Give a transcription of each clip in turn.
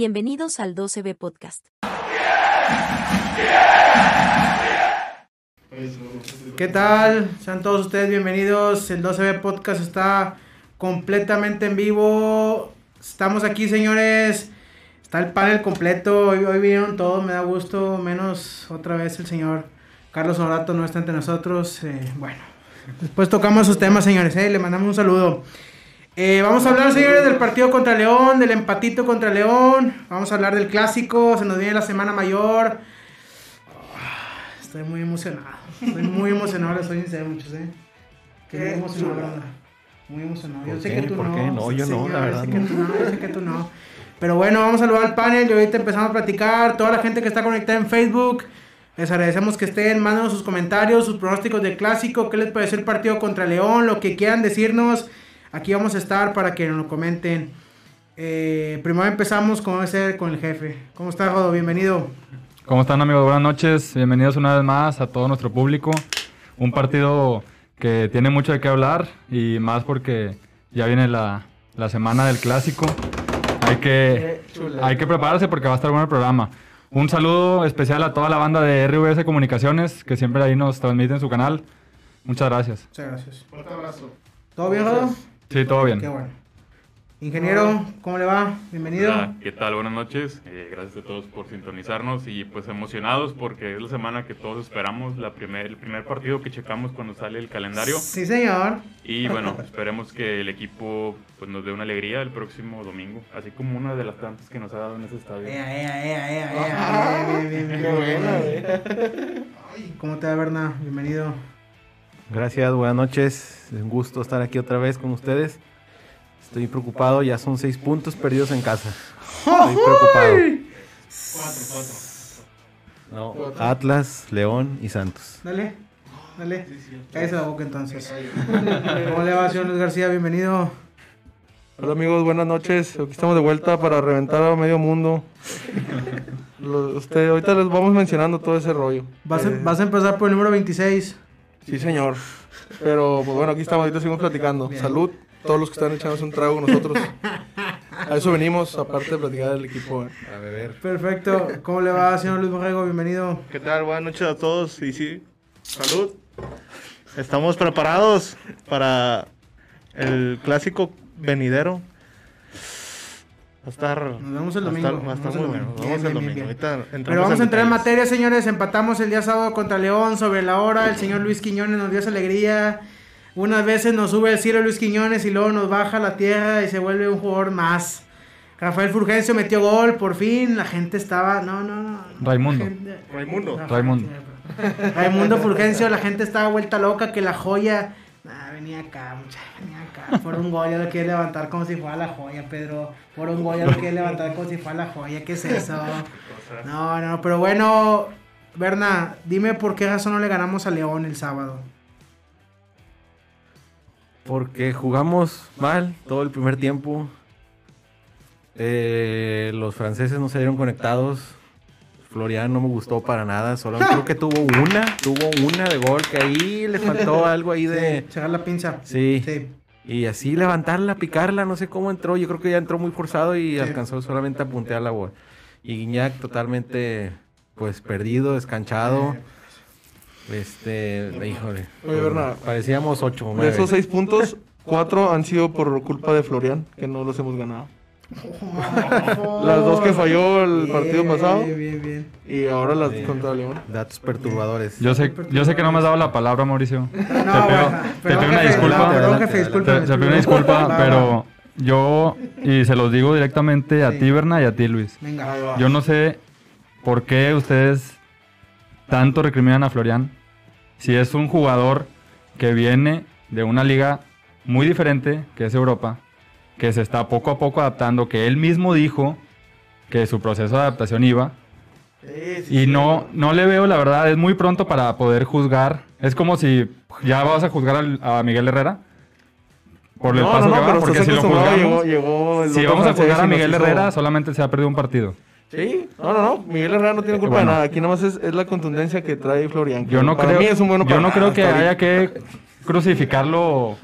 Bienvenidos al 12B Podcast. ¿Qué tal? Sean todos ustedes bienvenidos. El 12B Podcast está completamente en vivo. Estamos aquí, señores. Está el panel completo. Hoy, hoy vinieron todos, me da gusto. Menos otra vez el señor Carlos Honorato no está entre nosotros. Eh, bueno, después tocamos esos temas, señores. eh, Le mandamos un saludo. Eh, vamos a hablar, señores, del partido contra León, del empatito contra León. Vamos a hablar del clásico. Se nos viene la semana mayor. Ah, Estoy muy emocionado. Estoy muy emocionado, les soy sincero, muchachos, ¿eh? Qué muy emocionado, ¿verdad? Muy emocionado. Yo ¿Por sé qué? que tú ¿Por no. qué? No, yo no, señor, la verdad, Yo sé que no. tú no, yo sé que tú no. Pero bueno, vamos a saludar al panel y ahorita empezamos a platicar. Toda la gente que está conectada en Facebook, les agradecemos que estén. Mándenos sus comentarios, sus pronósticos del clásico. ¿Qué les pareció el partido contra León? Lo que quieran decirnos. Aquí vamos a estar para que nos lo comenten. Eh, primero empezamos con, ese, con el jefe. ¿Cómo estás, Rodo? Bienvenido. ¿Cómo están amigos? Buenas noches. Bienvenidos una vez más a todo nuestro público. Un partido que tiene mucho de qué hablar y más porque ya viene la, la semana del clásico. Hay que, hay que prepararse porque va a estar bueno el programa. Un saludo especial a toda la banda de RVS Comunicaciones que siempre ahí nos transmite en su canal. Muchas gracias. Muchas gracias. Fuerte abrazo. ¿Todo bien, Rodo? Sí, todo bien. Qué bueno. Ingeniero, ¿cómo le va? Bienvenido. Hola, ¿qué tal? Buenas noches. Eh, gracias a todos por sintonizarnos y pues emocionados porque es la semana que todos esperamos, la primer, el primer partido que checamos cuando sale el calendario. Sí, señor. Y bueno, esperemos que el equipo pues, nos dé una alegría el próximo domingo, así como una de las tantas que nos ha dado en ese estadio. Ea, ea, ea, ea, ea. Bien, bien, bien, bien. Ay, ¿Cómo te va, Berna? Bienvenido. Gracias, buenas noches. Es un gusto estar aquí otra vez con ustedes. Estoy preocupado, ya son seis puntos perdidos en casa. Estoy preocupado. No, Atlas, León y Santos. Dale, dale. Cállese la boca entonces. ¿Cómo le va, señor Luis García? Bienvenido. Hola amigos, buenas noches. Aquí estamos de vuelta para reventar a medio mundo. Lo- usted, ahorita les vamos mencionando todo ese rollo. Vas, a, Eh, vas a empezar por el número 26. Sí, señor. Pero pues bueno, aquí estamos, ahorita seguimos platicando. Bien. Salud, todos los que están echándose un trago con nosotros. A eso venimos, aparte de platicar del equipo. A beber. Perfecto. ¿Cómo le va, señor Luis Borrego? Bienvenido. ¿Qué tal? Buenas noches a todos. Y sí, salud. Estamos preparados para el clásico venidero. A estar. Nos vemos el va a domingo. estar- Va a estar muy el bueno. domingo. Nos vemos Bien, el domingo. Ahorita Pero vamos a entrar en materia, señores. Empatamos el día sábado contra León sobre la hora. El señor Luis Quiñones nos dio esa alegría. Unas veces nos sube el cielo Luis Quiñones y luego nos baja a la tierra y se vuelve un jugador más. Rafael Fulgencio metió gol, por fin. La gente estaba. No, no, no. Raimundo. Gente- Raimundo. Raimundo. Raimundo Fulgencio, la gente estaba vuelta loca que la joya. Ah, venía acá, muchacha, venía acá. Por un gol ya lo quiere levantar como si fuera la joya, Pedro. Por un gol ya lo quiere levantar como si fuera la joya. ¿Qué es eso? No, no, pero bueno, Berna, dime por qué razón no le ganamos a León el sábado. Porque jugamos mal todo el primer tiempo. Eh, los franceses no se dieron conectados. Florian no me gustó para nada. Solo creo que tuvo una, tuvo una de gol que ahí le faltó algo ahí de. Chegar la pinza. Sí. Sí. Y así levantarla, picarla, no sé cómo entró. Yo creo que ya entró muy forzado y alcanzó solamente a puntear la bola. Y Guiñac totalmente, pues, perdido, descanchado. Este, híjole. Oye, Bernard. Parecíamos ocho De esos seis puntos, cuatro han sido por culpa de Florian, que no los hemos ganado. Las dos que falló el partido pasado Bien, bien, bien. y ahora las contra León. Datos perturbadores. Yo sé, yo sé que no me has dado la palabra, Mauricio. No, te pido, bueno, te perdón, pido una disculpa. no, Perdón, Adelante, jefe, adelante. disculpa. Te, te pido una disculpa, pero yo, y se los digo directamente a Sí. ti, Berna, y a ti, Luis. Venga. Yo no sé por qué ustedes tanto recriminan a Florian. Si es un jugador que viene de una liga muy diferente, que es Europa, que se está poco a poco adaptando, que él mismo dijo que su proceso de adaptación iba. Y no, no le veo, la verdad, es muy pronto para poder juzgar. Es como si ya vas a juzgar al- a Miguel Herrera por el No, paso no, que no, va, porque si lo juzgamos, llegó, llegó el si vamos a juzgar a Miguel hizo- Herrera, solamente se ha perdido un partido. Sí, no, no, no. Miguel Herrera no tiene culpa Bueno. de nada. Aquí nomás es, es la contundencia que trae Florian. que Yo no para creo, mí es un bueno yo no creo que haya que crucificarlo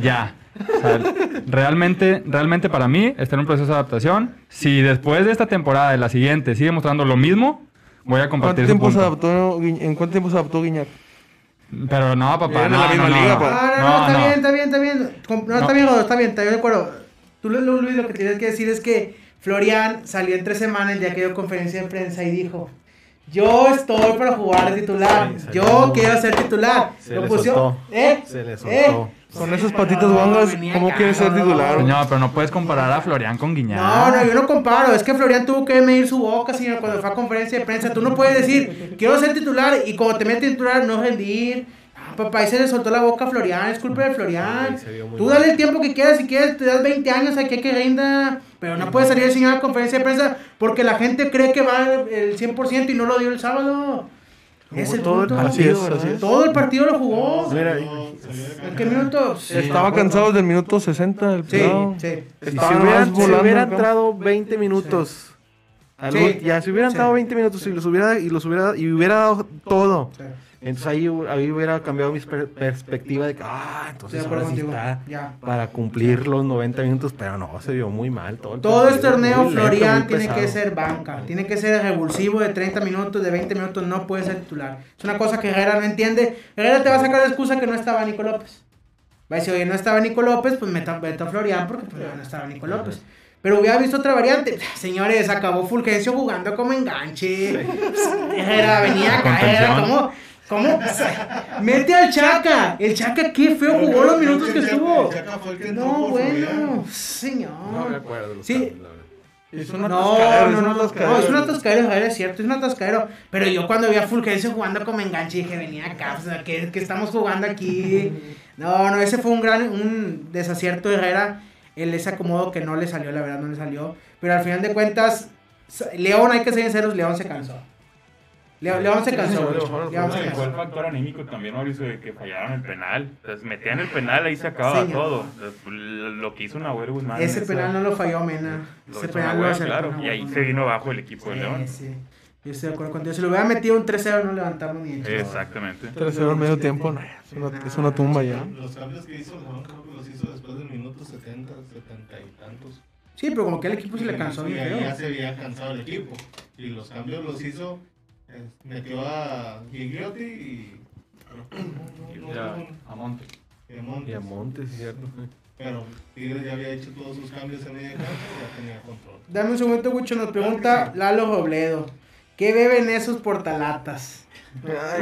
ya. O sea, realmente, realmente para mí está en un proceso de adaptación. Si después de esta temporada, de la siguiente, sigue mostrando lo mismo, voy a ¿Cuánto compartir su tiempo se adaptó, ¿En cuánto tiempo se adaptó Guiñac? Pero no, papá, no, la misma no, liga, no. Ah, no, no, No, está no. bien, está bien, está bien. No, está No. bien, está bien, está bien, de acuerdo. Tú, Lu- Lu- Luis, lo que tienes que decir es que Florian salió entre semanas el día que dio conferencia de prensa y dijo: Yo estoy para jugar de titular. Sí, Yo quiero ser titular. Se Lo le pusieron- soltó. ¿Eh? Se le ¿Eh? Con esas patitas No, guangas, ¿cómo acá, quiere ser no. titular? Señor, pero no puedes comparar a Florian con Guiñac. No, no, yo no comparo. Es que Florian tuvo que medir su boca, señor, cuando fue a conferencia de prensa. Tú no puedes decir, quiero ser titular y cuando te metes titular no rendir. Ah, papá, ahí se le soltó la boca a Florian, es culpa de Florian. Tú dale el tiempo que quieras, si quieres te das 20 años aquí que rinda. Pero no puede salir el señor a conferencia de prensa porque la gente cree que va el 100% y no lo dio el sábado. Es el todo el partido, Así es, así. Todo el partido lo jugó. Mira, ¿En qué minuto? Estaba cansado desde el minuto 60 el Sí, pelado. sí. Si Estaba hubieran, si volando hubiera el campo. entrado 20 minutos, Sí. ul- ya si hubieran Sí. entrado 20 minutos y los hubiera y los hubiera y hubiera dado todo. Entonces ahí, ahí hubiera cambiado mi per- perspectiva de que, ah, entonces ahora sí está Ya. para cumplir los 90 minutos, pero no, se vio muy mal todo el Todo este partido, torneo, Florian tiene pesado. que ser banca. Tiene que ser revulsivo de 30 minutos, de 20 minutos. No puede ser titular. Es una cosa que Herrera no entiende. Herrera te va a sacar de excusa que no estaba Nico López. Va a decir, oye, no estaba Nico López, pues meta, meta a Florian porque pues, no estaba Nico López. Pero hubiera visto otra variante. Señores, acabó Fulgencio jugando como enganche. Herrera venía acá. Herrera, Contención. ¿Cómo? Mete al Chaca. El Chaca, qué feo jugó los minutos que estuvo. No, bueno, señor. No me acuerdo de los Sí. cambios, la verdad. Es una No, no, es no, no, es un atascadero, Javier, es cierto, es un atascadero. Pero yo cuando vi a Fulgencio jugando como enganche dije, venía acá, o sea, que, que estamos jugando aquí. No, no, ese fue un gran, un desacierto de Herrera. El ese acomodo que no le salió, la verdad no le salió. Pero al final de cuentas, León, hay que ser sinceros, León se cansó. León, León se cansó, sí, güey. sí, León se Fue el factor anímico también, Mauricio, de que fallaron el penal. Entonces, metían el penal, ahí se acababa Señor. todo. Entonces, Lo que hizo Nahuel Guzmán. Ese penal no lo falló Mena. lo Ese penal lo Nahuel, claro. Nahuel Y ahí se vino abajo el equipo de León. Sí, sí. Yo estoy de acuerdo contigo. Si lo hubiera metido un 3-0 no levantamos ni hecho. Exactamente. Tercero al medio tiempo, no, es una, es una tumba ya. Los cambios que hizo León creo que los hizo después del minuto 70, 70 y tantos. Sí, pero como que al equipo se le cansó Y bien ahí ya se había cansado el equipo. Y los cambios los hizo, metió a Gigliotti y... no, no, no, A Monte. y a Montes. Y a Montes, ¿cierto? Pero Tigres ya había hecho todos sus cambios en media cancha y ya tenía control. Dame un segundo, Gucho. Nos pregunta Lalo Robledo. ¿Qué beben esos portalatas?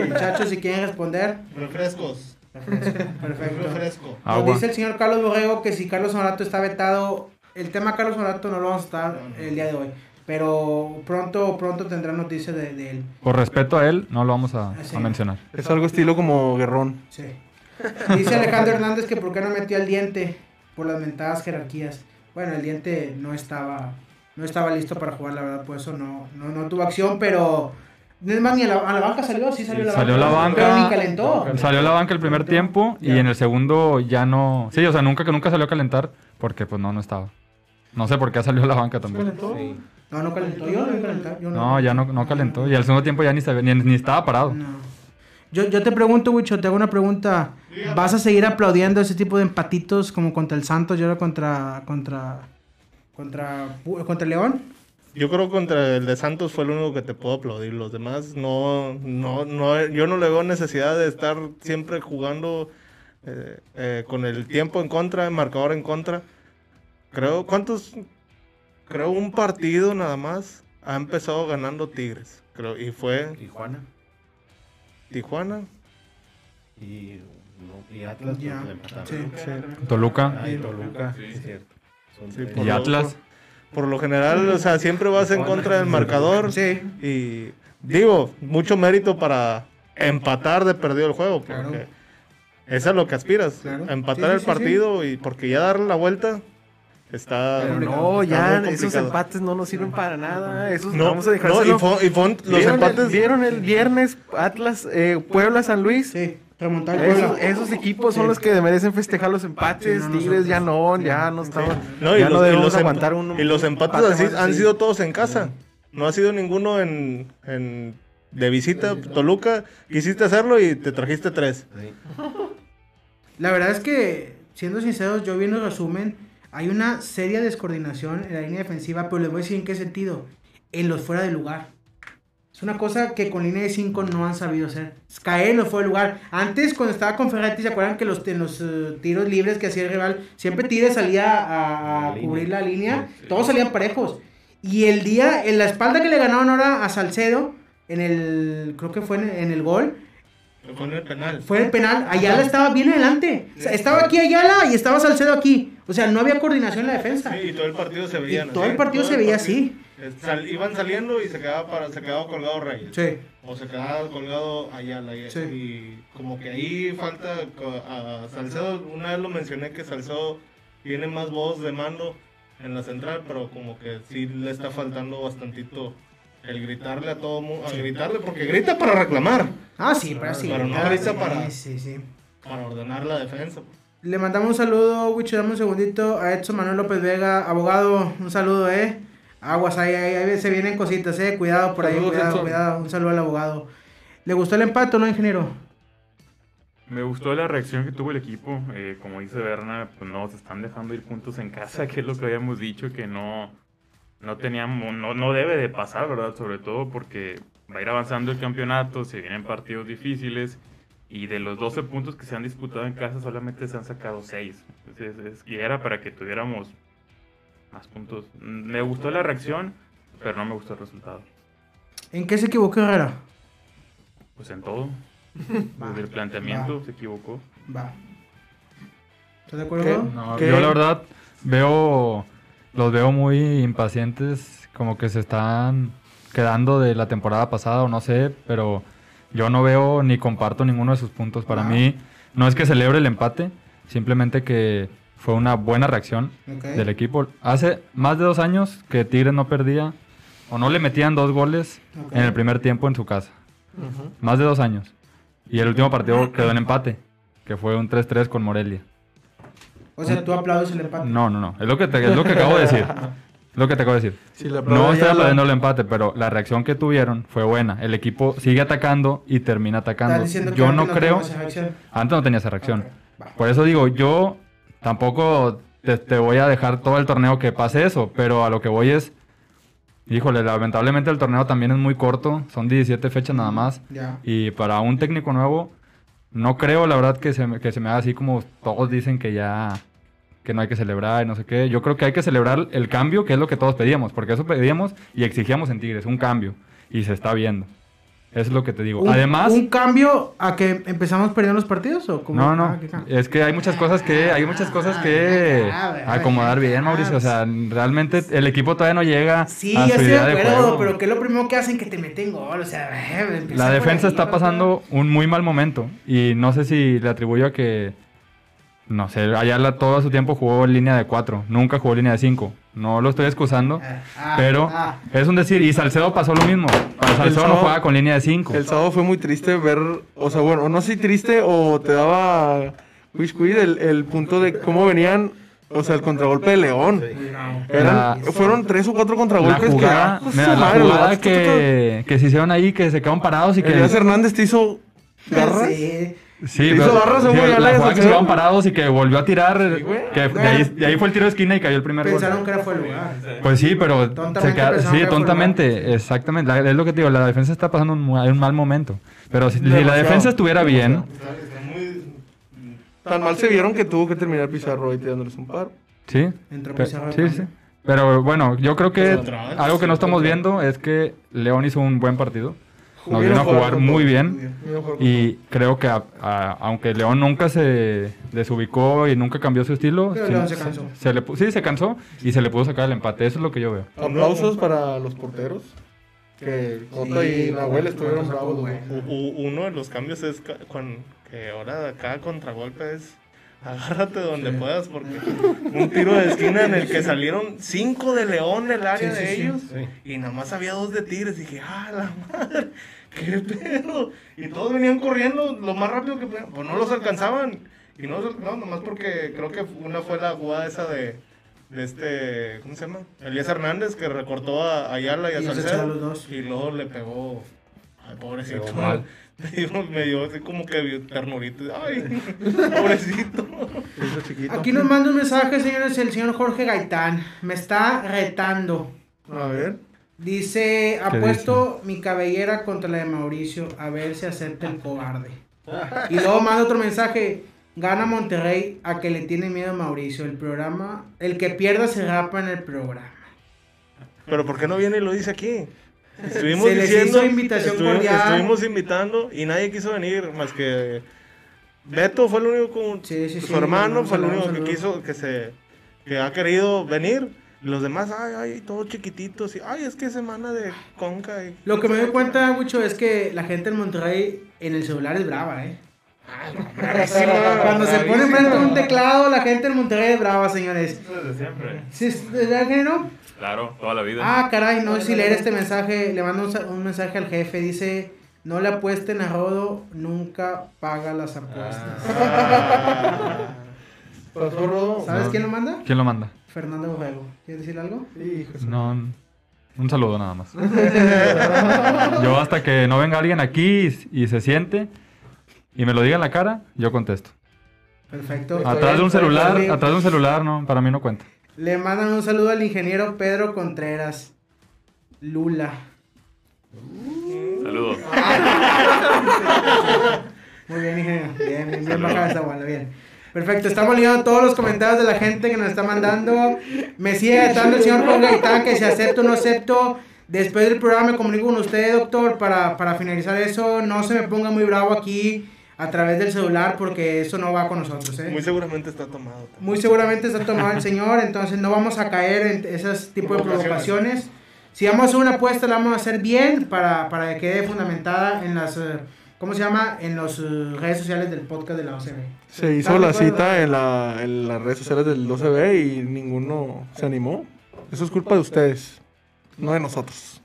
Muchachos, si quieren responder. Refrescos. Perfecto. Refresco. Nos Agua. dice el señor Carlos Borrego que si Carlos Honorato está vetado, el tema Carlos Honorato no lo vamos a estar el día de hoy. Pero pronto, pronto tendrá noticias de, de él. Por respeto a él, no lo vamos a, Sí. a mencionar. Es algo estilo como Guerrón. Sí. Dice Alejandro Hernández que por qué no metió al diente por las mentadas jerarquías. Bueno, el diente no estaba no estaba listo para jugar, la verdad, por eso no, no, no tuvo acción, pero no es más ni a la, a la banca salió, sí salió a la Salió banca. la banca. Pero ni calentó. Salió a la banca el primer tiempo y Ya. en el segundo ya no. Sí, o sea, nunca que nunca salió a calentar porque pues no, no estaba. No sé por qué salió a la banca también. Sí. No, no calentó, yo no vi calentar, yo No, ya no, no calentó. Y al segundo tiempo ya ni, ni, ni estaba parado. No. Yo, yo te pregunto, Wicho, te hago una pregunta. ¿Vas a seguir aplaudiendo ese tipo de empatitos como contra el Santos y ahora contra contra contra contra León? Yo creo que contra el de Santos fue el único que te puedo aplaudir. Los demás no, no, no, yo no le veo necesidad de estar siempre jugando eh, eh, con el tiempo en contra, el marcador en contra. Creo, ¿cuántos? Creo un partido nada más ha empezado ganando Tigres. Creo, y fue Tijuana Tijuana. y, no, y Atlas Ya, empataron. sí. Toluca Ah, y Toluca, sí, es cierto. Sí, y lo- Atlas. Por lo general, o sea, siempre vas en contra del marcador. Sí. Y digo, mucho mérito para empatar de perdido el juego, porque Claro. eso es lo que aspiras, Claro. empatar Sí, sí, el sí, partido y porque ya darle la vuelta está Pero no, ya esos empates no nos sirven para nada. Esos No, vamos a no, dejárselo. y fue- y los ¿Vieron, empates el, ¿Vieron el viernes Atlas, eh, Puebla, San Luis? Sí, remontar Esos, equipos son Sí. los que merecen festejar los empates. Sí, no, Tigres ya no, ya no estamos. No, y ya los, no y debemos los emp- aguantar uno. y los empates empate así más, han sí. sido todos en casa. No ha sido ninguno en, en- de visita. Toluca, quisiste hacerlo y te trajiste tres. Sí. La verdad es que siendo sinceros, yo viendo el resumen, hay una seria descoordinación en la línea defensiva, pero les voy a decir en qué sentido. En los fuera de lugar. Es una cosa que con línea de 5 no han sabido hacer. Caer en los fuera de lugar. Antes, cuando estaba con Ferretti, ¿se acuerdan que los, en los eh, tiros libres que hacía el rival, siempre Tigres salía a, a La cubrir línea. la línea? Sí. Todos salían parejos. Y el día, en la espalda que le ganaron ahora a Salcedo, en el, creo que fue en, en el gol, Con el penal. fue el penal, Ayala estaba bien adelante. O sea, estaba aquí Ayala y estaba Salcedo aquí. O sea, no había coordinación en la defensa. Sí, y todo el partido se veía. Y todo el partido se veía así. Sal- iban saliendo y se quedaba, para, se quedaba colgado Reyes. Sí. O se quedaba colgado Ayala. Y, Sí. y como que ahí falta a Salcedo. Una vez lo mencioné que Salcedo tiene más voz de mando en la central, pero como que sí le está faltando bastantito el gritarle a todo mundo. A gritarle, porque grita para reclamar, Ah, sí, pero sí. Pero no grita para- Sí, sí. para ordenar la defensa. Le mandamos un saludo, Wicho, dame un segundito, a Edson Manuel López Vega, abogado, un saludo, eh. Aguas, ahí, ahí, ahí se vienen cositas, eh. Cuidado por ahí, Saludos, cuidado, Edson. cuidado. Un saludo al abogado. ¿Le gustó el empate o no, ingeniero? Me gustó la reacción que tuvo el equipo. eh, como dice Berna, pues no, se están dejando ir puntos en casa, que es lo que habíamos dicho, que no, no teníamos, no, no debe de pasar, ¿verdad? Sobre todo porque va a ir avanzando el campeonato, se vienen partidos difíciles y de los 12 puntos que se han disputado en casa solamente se han sacado 6. Entonces, es- y era para que tuviéramos más puntos. Me gustó la reacción, pero no me gustó el resultado. ¿En qué se equivocó Herrera? Pues en todo. Va, Desde el planteamiento se equivocó. Va. ¿Estás de acuerdo? No, ¿Qué? yo la verdad veo, los veo muy impacientes, como que se están quedando de la temporada pasada o no sé, pero yo no veo ni comparto ninguno de sus puntos. Para Ah. mí no es que celebre el empate, simplemente que fue una buena reacción del equipo. Hace más de dos años que Tigres no perdía o no le metían dos goles en el primer tiempo en su casa. Más de dos años. Y el último partido quedó en empate, que fue un 3-3 con Morelia. O sea, tú aplaudes el empate. No, no, no. Es lo que, te- es lo que acabo de decir. Es lo que te acabo de decir. Si No estoy aplaudiendo el empate, pero la reacción que tuvieron fue buena. El equipo sigue atacando y termina atacando. Yo no creo. Antes no tenía esa reacción. Por eso digo, yo tampoco te, te voy a dejar todo el torneo que pase eso, pero a lo que voy es. Híjole, lamentablemente el torneo también es muy corto. Son 17 fechas nada más. Ya. Y para un técnico nuevo, no creo, la verdad, que se, me, que se me haga así como todos dicen que ya que no hay que celebrar y no sé qué. Yo creo que hay que celebrar el cambio, que es lo que todos pedíamos, porque eso pedíamos y exigíamos en Tigres, un cambio. Y se está viendo. Eso es lo que te digo. Un- Además, ¿Un cambio a que empezamos perdiendo los partidos o cómo? no, no, Ah, es que hay muchas cosas que hay muchas cosas que Ah, acomodar bien, ah, Mauricio. O sea, realmente el equipo todavía no llega Sí, a ya su estoy de idea de acuerdo, pero ¿qué es lo primero que hacen? Que te meten gol, o sea, eh, La defensa ahí, está pasando un muy mal momento y no sé si le atribuyo a que, no sé, Ayala todo su tiempo jugó en línea de 4, nunca jugó en línea de 5. No lo estoy excusando, Ah, ah, pero ah. es un decir, y Salcedo pasó lo mismo. Salcedo no jugaba con línea de 5. El sábado fue muy triste ver, o sea, bueno, no sé si triste o te daba el, el punto de cómo venían, o sea, el contragolpe de León. Eran, La- fueron tres o cuatro La contragolpes jugada, que... mira, la jugada que, que se hicieron ahí, que se quedaron parados y que... Elías Hernández te hizo garras. Sí. Sí, Hizo pero- barras de sí, muy la jugada que se quedaron parados y que volvió a tirar, güey. que de ahí, de ahí fue el tiro de esquina y cayó el primer Pensaron gol. que era fuera de lugar. Pues sí, pero Tontamente se queda- pensaron sí, fue tontamente, exactamente. La- es lo que te digo, la defensa está pasando un, un mal momento. Pero si, si la defensa estuviera bien. Tan mal se vieron que tuvo que terminar Pizarro y tirándoles un par. sí. Entró Pizarro sí, sí. Pero bueno, yo creo que Atlas, algo que no sí, estamos viendo es que León hizo un buen partido. Nos Vino a jugar muy bien. Y creo que a- a- aunque León nunca se desubicó y nunca cambió su estilo, Pero sí, León se cansó. se le pu- sí, se cansó y se le pudo sacar el empate. Eso es lo que yo veo. Aplausos para los porteros. Que Cota y Nahuel estuvieron bravos. u- uno de los cambios es que ahora cada contragolpe es agárrate donde puedas porque un tiro de esquina en el que salieron cinco de León del área Sí, sí, de sí. ellos y nada más había dos de Tigres y dije, ah, la madre, qué pedo. Y todos venían corriendo lo más rápido que podían, pues no los alcanzaban. Y no los alcanzaban nomás porque creo que una fue la jugada esa de, de este, ¿cómo se llama? Elías Hernández que recortó a Ayala y a Salcedo. Y luego le pegó, ay, pobrecito. Pegó mal. Me dio, así como que ternurito. Ay, pobrecito. Aquí nos manda un mensaje, señores, el señor Jorge Gaitán. Me está retando. A ver. Dice, apuesto mi cabellera contra la de Mauricio, a ver si acepta el cobarde. Y luego manda otro mensaje, gana Monterrey a que le tiene miedo a Mauricio. El programa, el que pierda se rapa en el programa. Pero ¿por qué no viene y lo dice aquí? Estuvimos Se les diciendo, hizo invitación estuvimos, cordial. estuvimos invitando y nadie quiso venir más que Beto fue el único con Sí, sí, su sí, hermano fue el único que quiso que se que ha querido venir los demás ay ay todos chiquititos y ay es que semana de conca y Lo que me doy cuenta mucho es que la gente en Monterrey en el celular es brava, ¿eh? Cuando se pone frente a un teclado, la gente en Monterrey es brava, señores. Desde siempre. ¿Sí, ¿Verdad que no? Claro, toda la vida. Ah, caray, no sé si leer este mensaje. Le mando un, sa- un mensaje al jefe. Dice: No le apuesten a Rodo, nunca paga las apuestas. Pasó Rodo. ¿Sabes quién lo manda? ¿Quién lo manda? Fernando Borrego. ¿Quieres decir algo? Hijo de su- No, un saludo nada más. Yo hasta que no venga alguien aquí y, y se siente y me lo diga en la cara, yo contesto. Perfecto. Atrás de un celular, atrás de un celular, no, para mí no cuenta. Le mandan un saludo al ingeniero Pedro Contreras. Lula. Saludos. Muy bien, ingeniero. Bien, bien, bien bajada esa bola, bien. Perfecto, estamos leyendo todos los comentarios de la gente que nos está mandando. Me sigue gritando el señor Juan Gaitán que si acepto o no acepto. Después del programa me comunico con usted, doctor, para, para finalizar eso. No se me ponga muy bravo aquí a través del celular porque eso no va con nosotros, ¿eh? muy seguramente está tomado también. Muy seguramente está tomado el señor, entonces no vamos a caer en esos tipos de provocaciones. Si vamos a hacer una apuesta, la vamos a hacer bien para, para que quede fundamentada en las, eh, ¿cómo se llama? En las redes sociales del podcast de la OCB. Se hizo ¿Están de la cita en, la, en las redes sociales del 12B y ninguno se animó. Eso es culpa de ustedes, no de nosotros.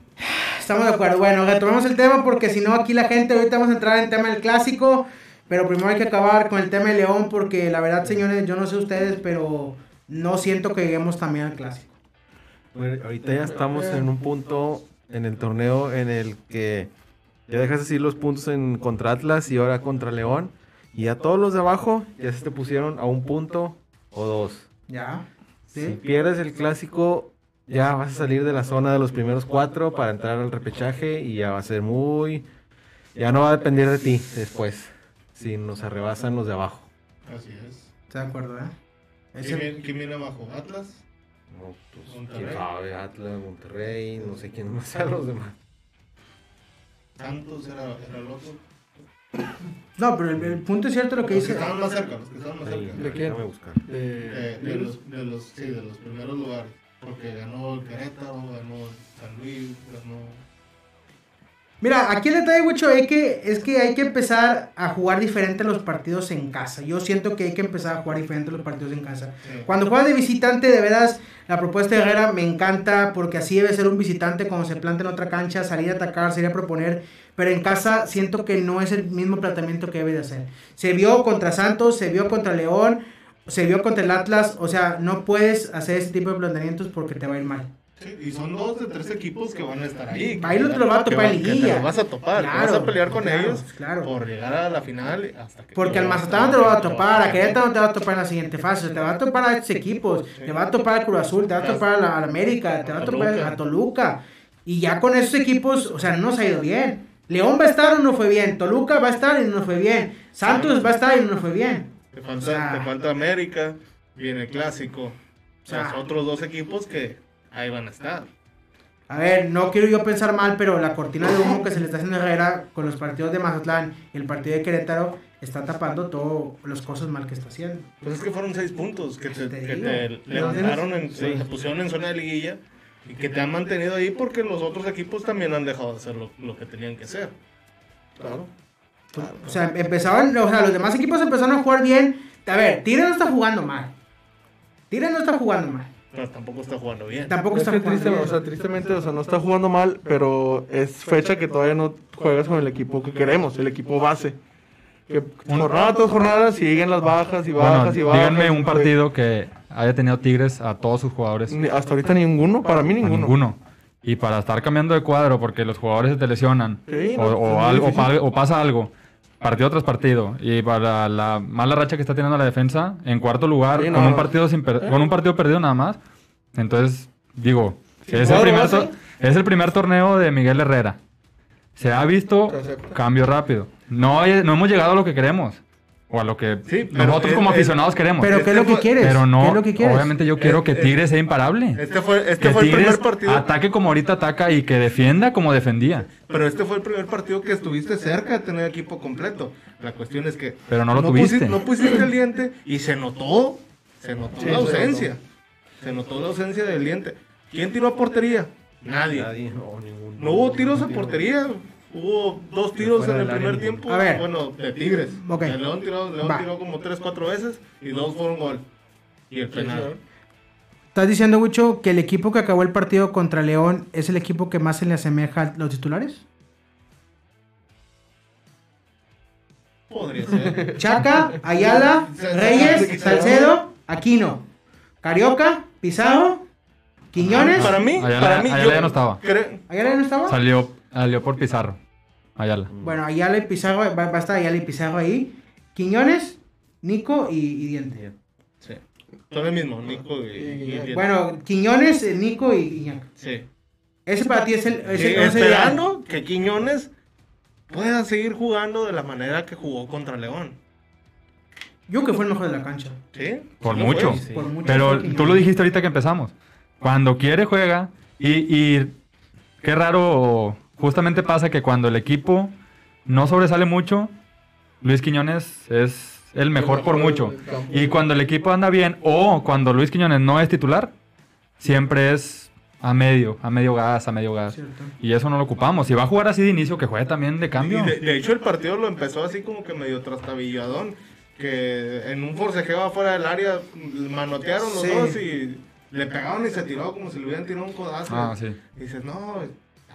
Estamos de acuerdo. Bueno, retomemos el tema porque si no aquí la gente, ahorita vamos a entrar en el tema del clásico, pero primero hay que acabar con el tema de León porque la verdad, señores, yo no sé ustedes, pero no siento que lleguemos también al clásico. Bueno, ahorita ya estamos en un punto en el torneo en el que ya dejas así los puntos en contra Atlas y ahora contra León. Y ya todos los de abajo ya se te pusieron a un punto o dos. ¿Ya? Si ¿Sí? pierdes el clásico, ya vas a salir de la zona de los primeros cuatro para entrar al repechaje y ya va a ser muy... Ya no va a depender de ti después, si nos arrebasan los de abajo. Así es. ¿Está de acuerdo, eh? ¿Quién quién viene abajo? ¿Atlas? No, pues, Monterrey. quién sabe, Atlas, Monterrey, no sé quién más sean los demás. ¿Santos era, era el otro? No, pero el, el punto es cierto lo que Los que dice. estaban más cerca, los que estaban más Ahí, cerca. ¿De quién? déjame buscar. De, de los, de, los, sí, de los primeros lugares. Porque ganó el Querétaro, ganó San Luis, ganó... Mira, aquí el detalle, mucho es que, es que hay que empezar a jugar diferente los partidos en casa. Yo siento que hay que empezar a jugar diferente los partidos en casa. Sí. Cuando juegas de visitante, de veras, la propuesta de Herrera me encanta porque así debe ser un visitante cuando se planta en otra cancha, salir a atacar, salir a proponer. Pero en casa siento que no es el mismo planteamiento que debe de hacer. Se vio contra Santos, se vio contra León, se vio contra el Atlas. O sea, no puedes hacer ese tipo de planteamientos porque te va a ir mal. Sí, y son dos de tres equipos que van a estar ahí. Ahí no te lo va a Que topar en que te lo vas a topar, que Claro, vas a pelear con claro, ellos claro. por llegar a la final hasta que... Porque al Mazatlán te lo va a topar, a Querétaro no te va a topar en la siguiente fase, te va a topar a estos equipos, te va a topar a Cruz Azul, te va a topar a la, América, te va a topar a Toluca. Y ya con esos equipos, o sea, no nos ha ido bien. León va a estar o no fue bien, Toluca va a estar y no fue bien, Santos va a estar y no fue bien. Te falta, O sea- te falta América, viene el clásico. O sea, sea- otros dos equipos que ahí van a estar. A ver, no quiero yo pensar mal, pero la cortina de humo que se le está haciendo a Herrera con los partidos de Mazatlán y el partido de Querétaro está tapando todas las cosas mal que está haciendo. Pues es que fueron seis puntos que te, Te que digo. te No, levantaron, en, sí. te pusieron en zona de liguilla y que te han mantenido ahí porque los otros equipos también han dejado de hacer lo, lo que tenían que hacer. Claro. O sea, empezaban, o sea, los demás equipos empezaron a jugar bien. A ver, Tigre no está jugando mal. Tigre no está jugando mal. Pero tampoco está jugando bien. Tampoco Es está que jugando triste, bien. o sea, tristemente, o sea, no está jugando mal, pero es fecha que todavía no juegas con el equipo que queremos, el equipo base. Que jornada tras jornada siguen las bajas y Bueno, bajas y bajas. díganme un partido que haya tenido Tigres a todos sus jugadores. Hasta ahorita ninguno, para mí A ninguno. ninguno. Y para estar cambiando de cuadro porque los jugadores se te lesionan Sí, o, no, algo, o pasa algo, partido tras partido, y para la mala racha que está teniendo la defensa, en cuarto lugar, Sí, con, un partido sin per- con un partido perdido nada más. Entonces, digo, es el, primer es el primer torneo de Miguel Herrera. Se ha visto cambio rápido. No, no hemos llegado a lo que queremos. O a lo que Sí, nosotros como aficionados queremos. Pero ¿qué es lo que fue- quieres? Pero no, ¿Qué es lo que quieres? obviamente yo quiero que Eh, eh, Tigres sea imparable. Este fue, este que fue el Tigres primer partido. ataque como ahorita ataca y que defienda como defendía. Pero este fue el primer partido que estuviste cerca de tener equipo completo. La cuestión es que. Pero no lo tuviste. pusi- no pusiste el diente y se notó. Se notó Sí, la se ausencia. Se notó la ausencia del diente. ¿Quién tiró a portería? Nadie. Nadie. No hubo tiros a portería. Hubo dos tiros en el primer área tiempo. A ver. Bueno, de Tigres. Ok. El León tiró, León Va. tiró como 3, 4 veces y dos fueron gol. Y el penal. ¿Estás diciendo, Wicho, que el equipo que acabó el partido contra León es el equipo que más se le asemeja a los titulares? Podría ser. Chaca, Ayala, Reyes, Salcedo, Aquino, Carioca, Pizarro, Quiñones. Para mí, Ayala- para mí. Ayala yo ya no estaba. ¿Ayala no estaba? Salió, salió por Pizarro. Ayala. Bueno, Ayala y Pizarro, va, va a estar Ayala y Pizarro ahí. Quiñones, Nico y, y Diente. Sí. Son el mismo, Nico y, y- y- Bueno, Quiñones, eh, Nico y Iñak. Sí. Ese para ti es el... es Sí, el esperando que Quiñones pueda seguir jugando de la manera que jugó contra León. Yo que fue el mejor de la cancha. ¿Sí? Por Sí mucho. fue. Por mucho Pero tú lo dijiste ahorita que empezamos. Cuando quiere juega y, y qué raro justamente pasa que cuando el equipo no sobresale mucho, Luis Quiñones es el mejor por mucho. Y cuando el equipo anda bien o cuando Luis Quiñones no es titular, siempre es a medio, a medio gas, a medio gas. Cierto. Y eso no lo ocupamos. Si va a jugar así de inicio, que juegue también de cambio. de, de hecho el partido lo empezó así como que medio trastabilladón. Que en un forcejeo afuera del área manotearon los Sí. dos y le pegaron y se tiró como si le hubieran tirado un codazo. Ah, sí. Y dices, no,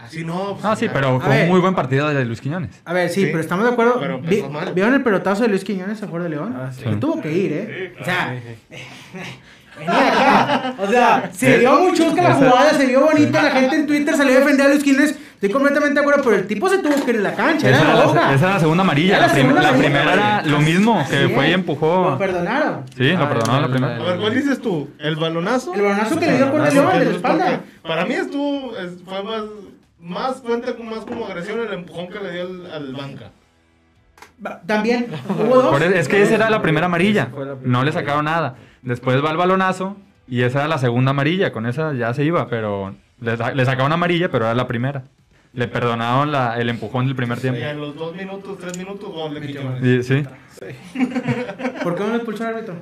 así no. pues, Ah, sí, ya". pero fue ver. un muy buen partido de Luis Quiñones. A ver, sí, Sí, pero estamos de acuerdo. pero Vi- empezó mal. ¿Vieron el pelotazo de Luis Quiñones a favor de León? Ah, sí. Que tuvo que ir, ¿eh? Sí, O sea, Sí, venía acá. O sea, se vio muy chusca la jugada, se vio bonita. La gente en Twitter salió a defender a Luis Quiñones. Estoy completamente de acuerdo, pero el tipo se tuvo que ir en la cancha. Esa Era la hoja. esa era la segunda amarilla. La, la prim- la primera era lo mismo, que fue y empujó. Lo perdonaron. Sí, lo Ah, perdonaron la la- primera. A ver, ¿cuál dices tú? ¿El balonazo? El balonazo que le dio con el León de la espalda. Para mí estuvo, es- fue más, más cuenta con más como agresión el empujón que le dio al, al banca. También hubo dos. Por- es que esa era la primera amarilla. No le sacaron nada. Después va el balonazo y esa era la segunda amarilla. Con esa ya se iba, pero le, le sacaron amarilla, pero era la primera. Le perdonaron la- el empujón del primer tiempo. Y a los dos minutos, tres minutos, gol de. Y- sí, ¿Por qué no lo expulsó el árbitro?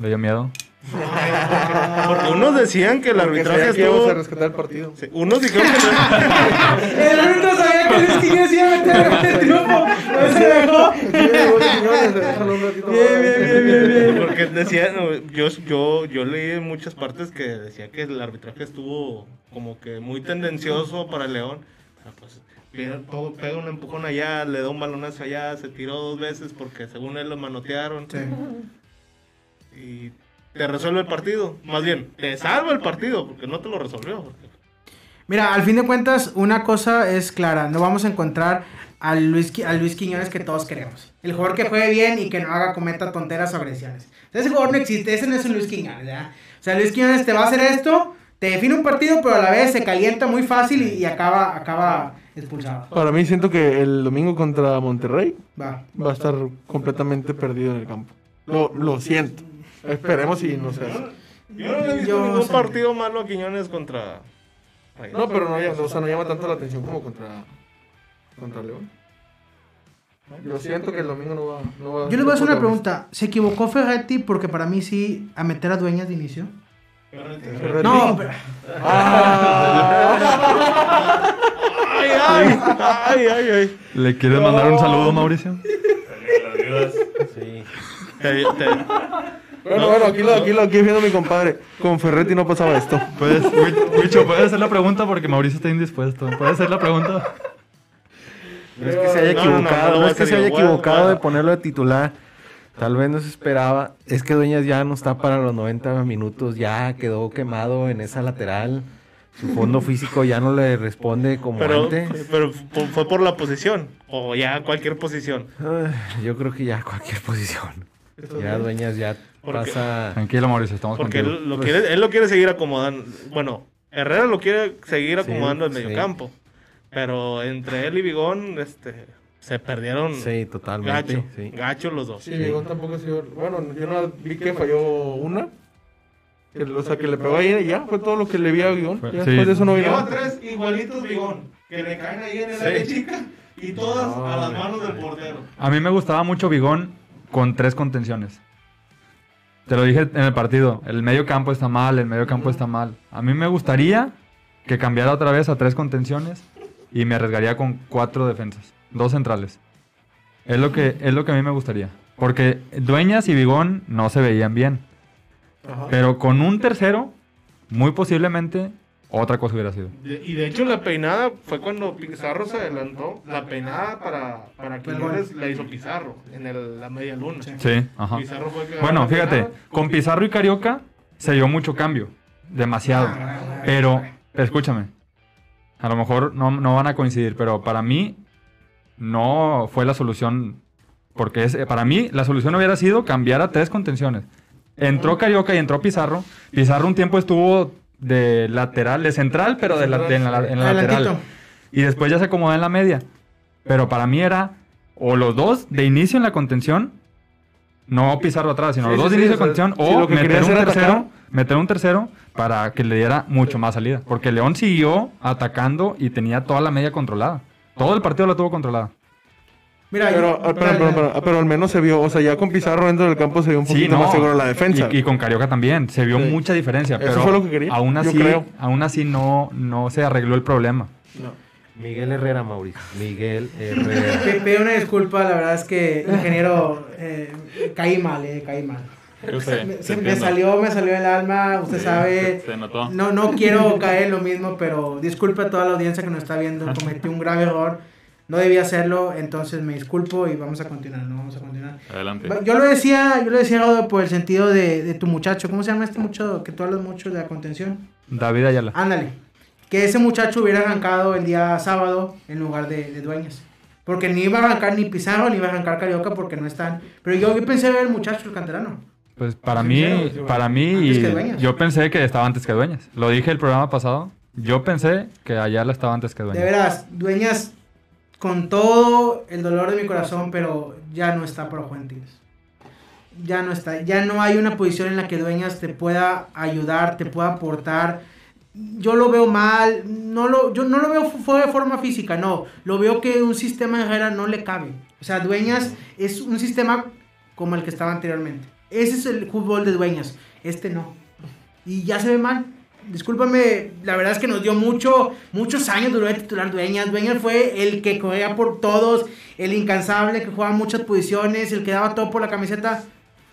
le dio miedo. Porque unos decían que el Porque arbitraje que íbamos a estuvo... rescatar el partido. Sí, unos dijeron que... El árbitro sabía que Luis Quiñones iba a meter el triunfo. No se dejó. Bien, bien, bien, bien, bien. Porque decían, yo, yo, yo leí en muchas partes que decía que el arbitraje estuvo como que muy tendencioso para el León. Ah, pues, pega pega un empujón allá, le da un balonazo allá, se tiró dos veces porque según él lo manotearon. Y te resuelve el partido. Más bien, te salva el partido porque no te lo resolvió. Mira, al fin de cuentas, una cosa es clara, no vamos a encontrar al Luis, al Luis Quiñones que todos queremos. El jugador que juegue bien y que no haga, cometa tonteras o agresiones. Ese jugador no existe, ese no es un Luis Quiñones, ¿ya? O sea, Luis Quiñones te va a hacer esto, te define un partido, pero a la vez se calienta muy fácil y, y acaba, acaba expulsado. Para mí siento que el domingo contra Monterrey Va. va a estar completamente perdido en el campo. Lo, lo siento. Esperemos y no así. Yo no le he visto Yo ningún sé. partido malo a Quiñones contra. No, pero no, llama- o sea, no llama tanto la atención como contra, contra León. Yo siento que el domingo no va, no va Yo le voy a hacer una pregunta. ¿Se equivocó Ferretti? Porque para mí sí, a meter a dueñas de inicio. protagonista. No, pero- Ay, ay, ay, ay, ay. ¿Le quieres mandar un saludo, Mauricio? Sí. Te- te- Bueno, bueno, aquí lo, aquí lo aquí viendo mi compadre. Con Ferretti no pasaba esto. Puedes, Wicho, puedes hacer la pregunta porque Mauricio está indispuesto. ¿Puedes hacer la pregunta? No es que se haya No, no, no, equivocado, no no, va es a que ser se haya igual, equivocado bueno. de ponerlo de titular. Tal vez no se esperaba. Es que Dueñas ya no está para los 90 minutos, ya quedó quemado en esa lateral. su fondo físico ya no le responde como Pero, antes. pero fu- fue por la posición. O ya cualquier posición. Yo creo que ya cualquier posición. Ya Dueñas ya Porque- pasa... Tranquilo, Mauricio, estamos Porque contigo. él lo, quiere, él lo quiere seguir acomodando. Bueno, Herrera lo quiere seguir Sí, acomodando en sí. medio campo. Pero entre él y Bigón, este, se perdieron Sí, totalmente. gacho. sí. Gacho los dos. Sí, Bigón tampoco sido. Bueno, yo no vi que falló una. Que, o sea, que le pegó ahí y ya fue todo lo que le vi a Bigón. Fue- Ya sí. después de eso no vi Lleva nada. tres igualitos Bigón, que le caen ahí en el Sí. área chica y todas a las manos del portero. A mí me gustaba mucho Bigón con tres contenciones. Te lo dije en el partido. El medio campo está mal, el medio campo está mal. A mí me gustaría que cambiara otra vez a tres contenciones y me arriesgaría con cuatro defensas, dos centrales. Es lo que, es lo que a mí me gustaría. Porque Dueñas y Bigón no se veían bien. Ajá. Pero con un tercero, muy posiblemente otra cosa hubiera sido. De- y de hecho la peinada fue cuando Pizarro se adelantó. La peinada para, para Quiñones la hizo Pizarro en el- la media luna. Sí, ajá. Pizarro fue que Bueno, fíjate, peinada. con Pizarro y Carioca se dio mucho cambio. Demasiado. Pero, escúchame. A lo mejor no, no van a coincidir, pero para mí no fue la solución. Porque es, para mí la solución hubiera sido cambiar a tres contenciones. Entró Carioca y entró Pizarro. Pizarro un tiempo estuvo de lateral, de central, pero de la, de en la, en la Adelantito. lateral. Y después ya se acomodó en la media. Pero para mí era o los dos de inicio en la contención, no Pizarro atrás, sino Sí, los dos sí, de inicio o de sea, contención o lo que meter un tercero, meter un tercero para que le diera mucho más salida. Porque León siguió atacando y tenía toda la media controlada. Todo el partido la tuvo controlada. Mira, Pero, yo- ah, pero, pero, pero, pero al menos se vio, o sea, ya con Pizarro dentro del campo se vio un poquito más seguro la defensa. Y, y con Carioca también. Se vio Sí. mucha diferencia. Eso Pero fue lo que quería, aún yo así, creo. aún así no, no se arregló el problema. Miguel Herrera, Mauricio. Miguel Herrera. Pido una disculpa, la verdad es que, ingeniero, eh, caí mal, eh, caí mal. Yo sé, se- me salió, me salió el alma, usted Sí, sabe. se- se notó. No, no quiero caer en lo mismo, pero disculpe a toda la audiencia que nos está viendo, cometí un grave error. No debía hacerlo, entonces me disculpo y vamos a continuar, ¿no? Vamos a continuar. Adelante. Yo lo decía, yo lo decía Rodo, por el sentido de, de tu muchacho. ¿Cómo se llama este muchacho que tú hablas mucho de la contención? David Ayala. Ándale. Que ese muchacho hubiera arrancado el día sábado en lugar de, de Dueñas. Porque ni iba a arrancar ni Pizarro ni iba a arrancar Carioca porque no están. Pero yo, yo pensé ver el muchacho, el canterano. Pues para mí, sincero, para mí, Antes que Dueñas. yo pensé que estaba antes que Dueñas. Lo dije el programa pasado. Yo pensé que Ayala estaba antes que De Dueñas. veras, Dueñas, con todo el dolor de mi corazón, pero ya no está en Tigres. Ya no está. Ya no hay una posición en la que Dueñas te pueda ayudar, te pueda aportar. Yo lo veo mal, no lo, yo no lo veo de forma física, no. Lo veo que un sistema de Herrera no le cabe. O sea, Dueñas es un sistema como el que estaba anteriormente. Ese es el fútbol de Dueñas. Este no. Y ya se ve mal. Discúlpame, la verdad es que nos dio mucho, muchos años duró de titular Dueñas. Dueñas fue el que corría por todos, el incansable que jugaba muchas posiciones, el que daba todo por la camiseta.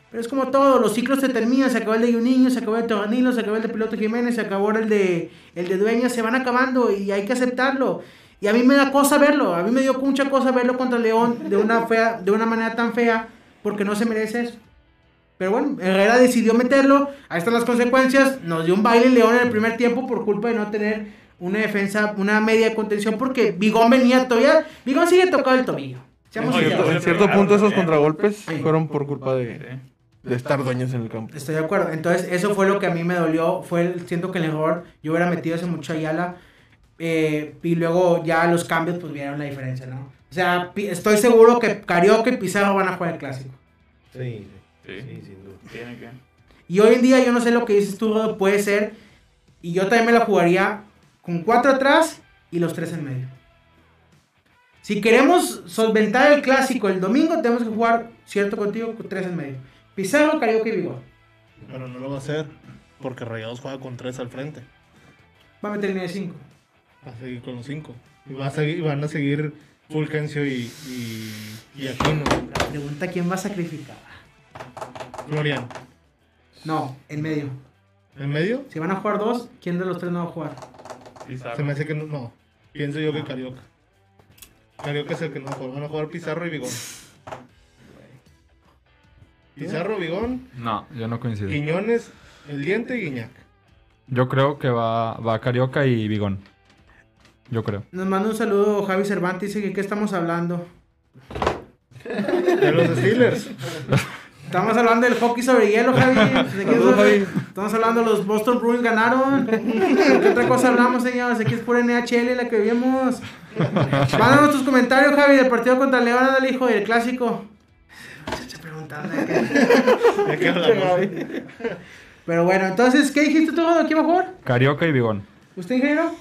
Pero es como todo, los ciclos se terminan, se acabó el de Juninho, se acabó el de Torranilo, se acabó el de Piloto Jiménez, se acabó el de, el de Dueñas, se van acabando y hay que aceptarlo. Y a mí me da cosa verlo, a mí me dio mucha cosa verlo contra León de una, fea, de una manera tan fea, porque no se merece eso. Pero bueno, Herrera decidió meterlo, ahí están las consecuencias, nos dio un baile León en el primer tiempo por culpa de no tener una defensa, una media de contención, porque Bigón venía todavía, Bigón sigue tocado el tobillo. En cierto, en cierto punto esos contragolpes fueron por culpa de, estar dueños en el campo. Estoy de acuerdo. Entonces, eso fue lo que a mí me dolió. Fue el- siento que el error, yo hubiera metido ese mucho Ayala. eh, y luego ya los cambios, pues vieron la diferencia, ¿no? O sea, estoy seguro que Carioca y Pizarro van a jugar el clásico. Sí, Sí. sí, sin duda. Tiene que. Y hoy en día, yo no sé lo que dices tú, Rodo, puede ser. Y yo también me la jugaría con cuatro atrás y los tres en medio. Si queremos solventar el clásico el domingo, tenemos que jugar, cierto contigo, con tres en medio. Pizarro, Carioca y Vigor. Pero no lo va a hacer. Porque Rayados juega con tres al frente. Va a meter línea de cinco. Va a seguir con los cinco. Y, va a seguir, van a seguir Fulgencio y, y, y Aquino. La pregunta, ¿quién va a sacrificar? Florian. No, en medio. ¿En medio? Si van a jugar dos, ¿quién de los tres no va a jugar? Pizarro. Se me hace que no. no. Pienso yo que Carioca. Carioca es el que no va a jugar. Van a jugar Pizarro y Bigón. Pizarro, Bigón, No, yo no coincido. Quiñones, El Diente y Guiñac. yo creo que va, va Carioca y Bigón. Yo creo. Nos manda un saludo Javi Cervantes, dice que qué estamos hablando. De los Steelers. Estamos hablando del hockey sobre hielo, Javi. ¿De qué. Estamos hablando los Boston Bruins ganaron. ¿De qué otra cosa hablamos, señores? Aquí es pura NHL la que vimos. Mándanos tus comentarios, Javi, del partido contra León, ándale, hijo, del clásico. Se preguntando de qué. ¿De qué hablamos? Pero bueno, entonces, ¿qué dijiste tú? ¿Quién va a jugar? Carioca y Bigón. ¿Usted, ingeniero?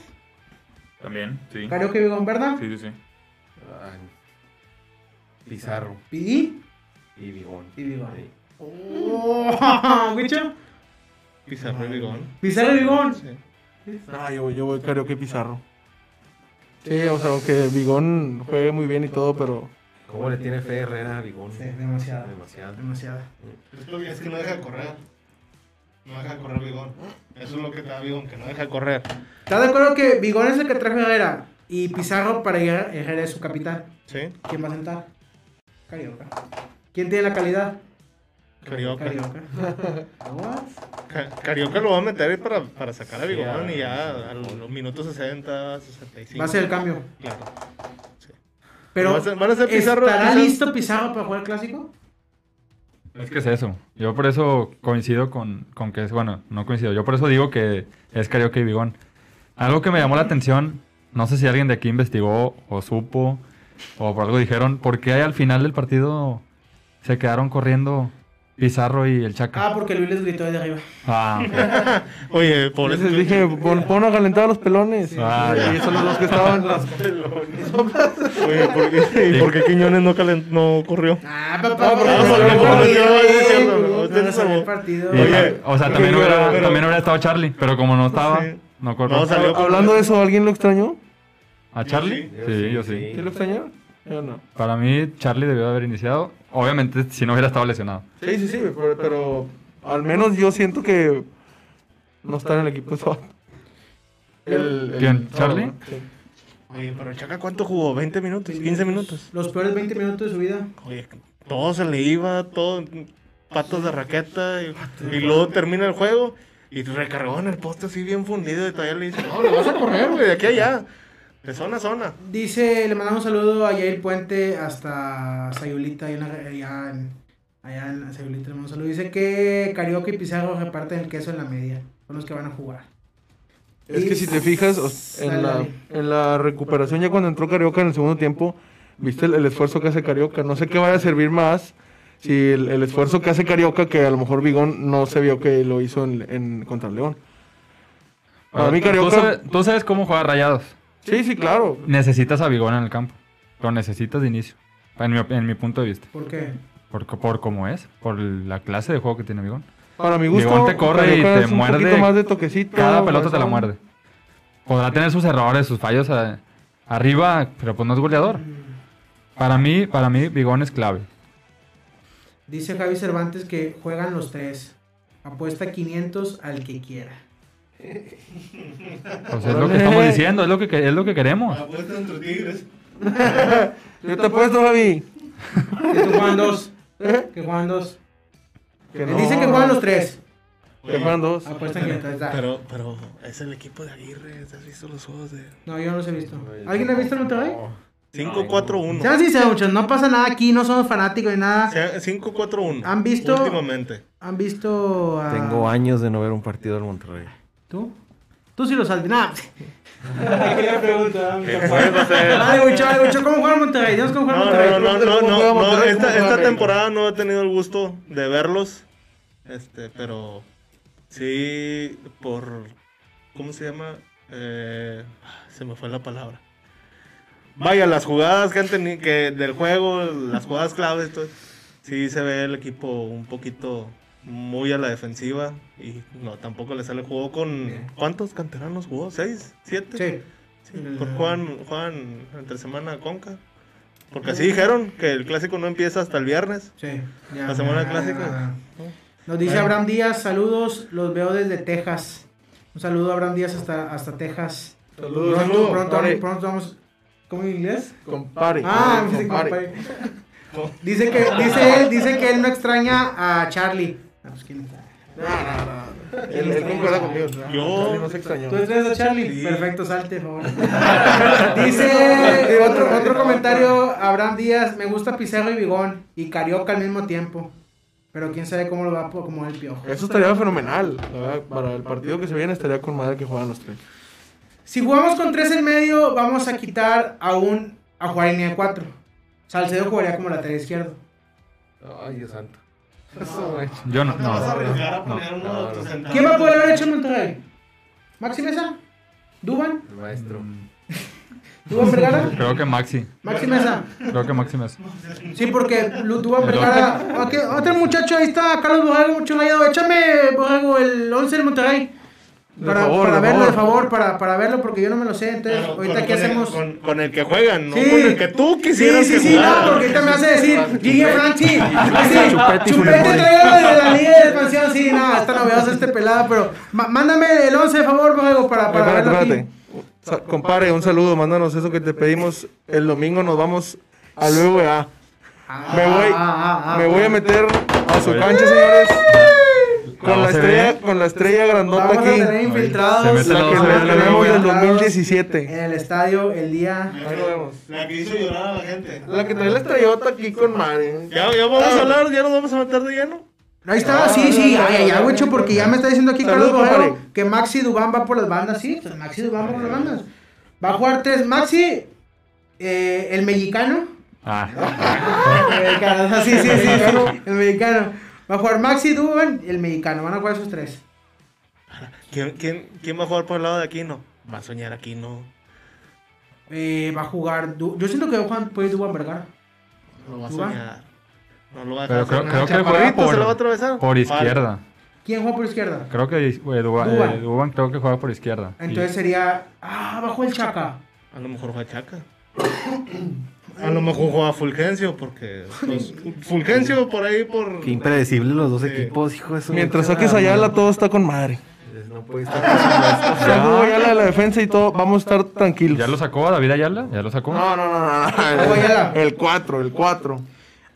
También, sí. Carioca y Bigón, ¿verdad? Sí, sí, sí. Pizarro ¿Y? Y Bigón. Y Bigón. Oh, ¿Wicho? Pizarro y Bigón. Pizarro y Bigón. Sí. No, yo, yo voy Carioca y Pizarro. Sí, o sea, aunque Bigón juegue muy bien y todo, pero... ¿Cómo le tiene fe Herrera a Bigón? Sí, demasiado. Demasiado. Demasiado. Es que no deja correr. No deja correr Bigón. Eso es lo que te da Bigón, que no deja correr. ¿Estás de acuerdo que Bigón es el que trajo Herrera? Y Pizarro para Herrera es su capitán. Sí. ¿Quién va a sentar? Carioca. ¿Quién tiene la calidad? Carioca. Carioca. Ca- Carioca lo va a meter para, para sacar a Bigón y ya a los minutos 60, 65. Va a ser el cambio. Claro. Pero, Van a ser- van a ser Pizarro- ¿estará Pizarro- listo Pizarro para jugar el clásico? Es que es eso. Yo por eso coincido con, con que es, bueno, no coincido. Yo por eso digo que es Carioca y Bigón. Algo que me llamó la atención, no sé si alguien de aquí investigó o supo o por algo dijeron, ¿por qué al final del partido se quedaron corriendo Pizarro y el Chaca? Ah, porque Luis les gritó desde arriba. Ah, ok. Oye, por Por eso eso les dije, pon, pon a calentar a los pelones. Ah, ya. y son los dos que estaban... Oye, ¿por qué, ¿y por qué Quiñones no, calen- no corrió? Ah, papá, porque no, Oye, o sea, también hubiera, pero- también hubiera estado Charlie, pero como no estaba, Sí. no corrió. No, Hablando de eso, ¿alguien lo extrañó? ¿A Charlie? Sí, sí, yo sí. sí. ¿Sí lo extrañó? Yo no. Para mí, Charlie debió de haber iniciado. Obviamente, si no hubiera estado lesionado. Sí, sí, sí, pero, pero al menos yo siento que no está en el equipo eso. El, ¿Quién? ¿Charlie? Sí. Oye, pero Chaca, ¿cuánto jugó? ¿20 minutos? ¿15 minutos? Los peores 20 minutos de su vida. Oye, todo se le iba, todo patos de raqueta y, y luego termina el juego y recargó en el poste así bien fundido y todavía le dice, no, le vas a correr, güey, de aquí a allá, de zona a zona. Dice, le mandamos un saludo a Yair Puente hasta Sayulita, allá en, allá en Sayulita le mandamos un saludo. Dice que Carioca y Pizarro reparten el queso en la media, son los que van a jugar. Es que si te fijas, en la, en la recuperación, ya cuando entró Carioca en el segundo tiempo, viste el, el esfuerzo que hace Carioca. No sé qué vaya a servir más si el, el esfuerzo que hace Carioca, que a lo mejor Bigón no se vio que lo hizo en, en- contra el León. Para mí ¿Tú Carioca... sabes, tú sabes cómo juega Rayados. Sí, sí, claro. Necesitas a Bigón en el campo. Lo necesitas de inicio. En mi, en mi punto de vista. ¿Por qué? Por, por cómo es. Por la clase de juego que tiene Bigón. Para mi gusto, Bigón te corre y te es un muerde poquito más de toquecito. Cada pelota te la muerde. Podrá tener sus errores, sus fallos a- arriba, pero pues no es goleador. Para mí, para mí, Bigón es clave. Dice Javi Cervantes que juegan los tres. Apuesta 500 al que quiera. Pues es lo que estamos diciendo, es lo que, que- es lo que queremos. Apuesta entre Tigres. Yo te apuesto, Javi. Que tú juegan dos. Que juegan dos. Que Él dice que juegan los tres. Que juegan dos. Apuesta 500. da. Pero, pero es el equipo de Aguirre, ¿has visto los juegos de...? No, yo no los he visto. ¿Alguien ha visto el Monterrey? 5-4-1. Sean sinceros, muchachos, no pasa nada aquí, no somos fanáticos ni nada. Sea- 5-4-1. ¿Han visto? Últimamente. ¿Han visto a... Tengo años de no ver un partido del Monterrey. ¿Tú? Tú sí lo saltes. Nada. ¿Qué puedes hacer? Ay, mucho, ay. ¿Cómo juega Monterrey? Cómo juega Monterrey. no, no, no, ¿Cómo no, no, esta, temporada no he tenido el gusto de verlos, este, pero sí por, ¿cómo se llama? Eh, se me fue la palabra. Vaya, las jugadas que han tenido, que del juego, las jugadas claves, todo, sí se ve el equipo un poquito muy a la defensiva y no, tampoco le sale. Jugó con, ¿cuántos canteranos jugó? ¿Seis? ¿Siete? Sí. Sí, por juegan, juegan entre semana Conca. Porque así dijeron que el clásico no empieza hasta el viernes. Sí. ya. La semana clásica. Nos dice Abraham Díaz, saludos, los veo desde Texas. Un saludo a Abraham Díaz hasta, hasta Texas. Saludos, Pronto, pronto, pronto vamos... ¿Cómo en inglés? Compare. Ah, dice, compare. dice que dice él, dice que él no extraña a Charlie. Ah, pues, ¿quién está? Él, él concuerda conmigo. Yo- no se extrañó. ¿Tú traes a Charlie? Perfecto, salte, por favor. Dice otro, otro comentario, Abraham Díaz, me gusta Pizarro y Bigón y Carioca al mismo tiempo. Pero quién sabe cómo lo va a acomodar el piojo. Eso estaría fenomenal. la verdad, Para el partido que se viene estaría con madre que juegan los tres. Si jugamos con tres en medio, vamos a quitar a un a jugar en línea de cuatro. Salcedo jugaría como lateral izquierdo. Ay, Dios santo. Yo no. ¿Te vas a no. arriesgar a no. poner uno de tus? ¿Quién va a poder haber hecho en Monterrey? ¿Maxi Mesa? ¿Duban? El maestro. ¿Duban Vergara? Creo que Maxi. ¿Maxi Mesa? Creo que Maxi Mesa. Sí, porque Lu- Duban Vergara. Ok, otro muchacho, ahí está, Carlos Borrego, mucho rayado. Échame, Borrego, el 11 del Monterrey. Para, favor, para verlo, de favor. para, para verlo, porque yo no me lo sé. Entonces, ahorita, con- ¿qué con el- hacemos? Con, con el que juegan, no Sí. con el que tú Sí, quisieras sí, que sí, jugara. no, porque ahorita me hace decir, Gigi Franchi, sí, Chupete chupete, de la Liga de Expansión, sí, no, está novedoso este pelado, pero ma- mándame el 11, de favor, Borrego, para, para Espérate, verlo aquí. espérate. Sa- Compadre, un saludo, mándanos eso que te pedimos. El domingo nos vamos al BVA. Ah, Me voy, ah, ah, me voy a meter a su cancha, señores. Con No la estrella, con la estrella grandota Vamos a aquí. tener infiltrados. Se mete La que la tenemos del infiltrados 2017. En el estadio el día. Ahí lo vemos. La que hizo llorar a la gente. La que trae la estrellota aquí con Mare. Ya, ya vamos a hablar, ya nos vamos a meter de lleno. Ahí está, sí, sí, ay, ay, ay, güey, porque ya me está diciendo aquí Carlos compadre. que Maxi Dubán va por las bandas, sí, pues Maxi Dubán va por las bandas. Va a jugar tres, Maxi, eh, el mexicano. Ah. El mexicano, sí, sí, sí, sí, el mexicano. Va a jugar Maxi Dubán y el mexicano, van a jugar esos tres. ¿Quién, quién, quién va a jugar por el lado de Aquino? Va a soñar Aquino. Eh, va a jugar, Du- yo siento que va a jugar puede Dubán Vergara. Lo va a soñar. No lo va a Pero dejar creo, hacer creo que juega Chaparrito se lo va a por, atravesar. por izquierda. ¿Quién juega por izquierda? Creo que eh, Duban, Duban. eh, Duban creo que juega por izquierda. Entonces sería, ah, bajo el Chaca. A lo mejor juega Chaca. A lo mejor juega Fulgencio, porque pues, Fulgencio por ahí por. Qué impredecible los dos equipos, hijo de su. Mientras saques a Ayala, todo está con madre. No puede estar jugó Ayala de la defensa y todo, vamos a estar tranquilos. ¿Ya lo sacó a David Ayala? ¿Ya lo sacó? No, no, no, no. El 4, el 4.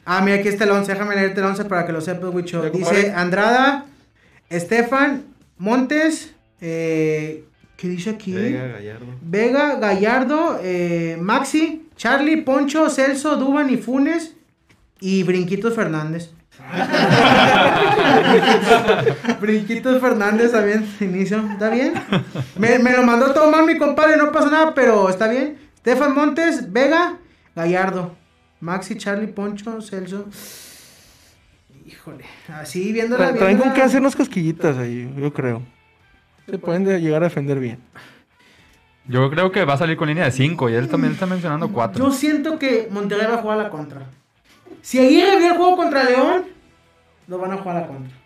Ah, mira, aquí está el 11. Déjame leerte el 11 para que lo sepas, Wicho. Dice. Andrada, Estefan, Montes, eh, ¿qué dice aquí? Vega, Gallardo. Vega, Gallardo, eh, Maxi, Charlie, Poncho, Celso, Duban y Funes y Brinquitos Fernández. Brinquitos Fernández también, inicio. ¿Está bien? Me, me lo mandó todo mal mi compadre, no pasa nada, pero está bien. Stefan Montes, Vega, Gallardo. Maxi, Charlie, Poncho, Celso. Híjole, así viéndola. Con viéndola- qué hacer unas cosquillitas ahí, yo creo. Se pueden de- llegar a defender bien. Yo creo que va a salir con línea de 5 y él también está mencionando 4. Yo siento que Monterrey va a jugar a la contra. Si Aguirre vio el juego contra León, lo van a jugar a la contra.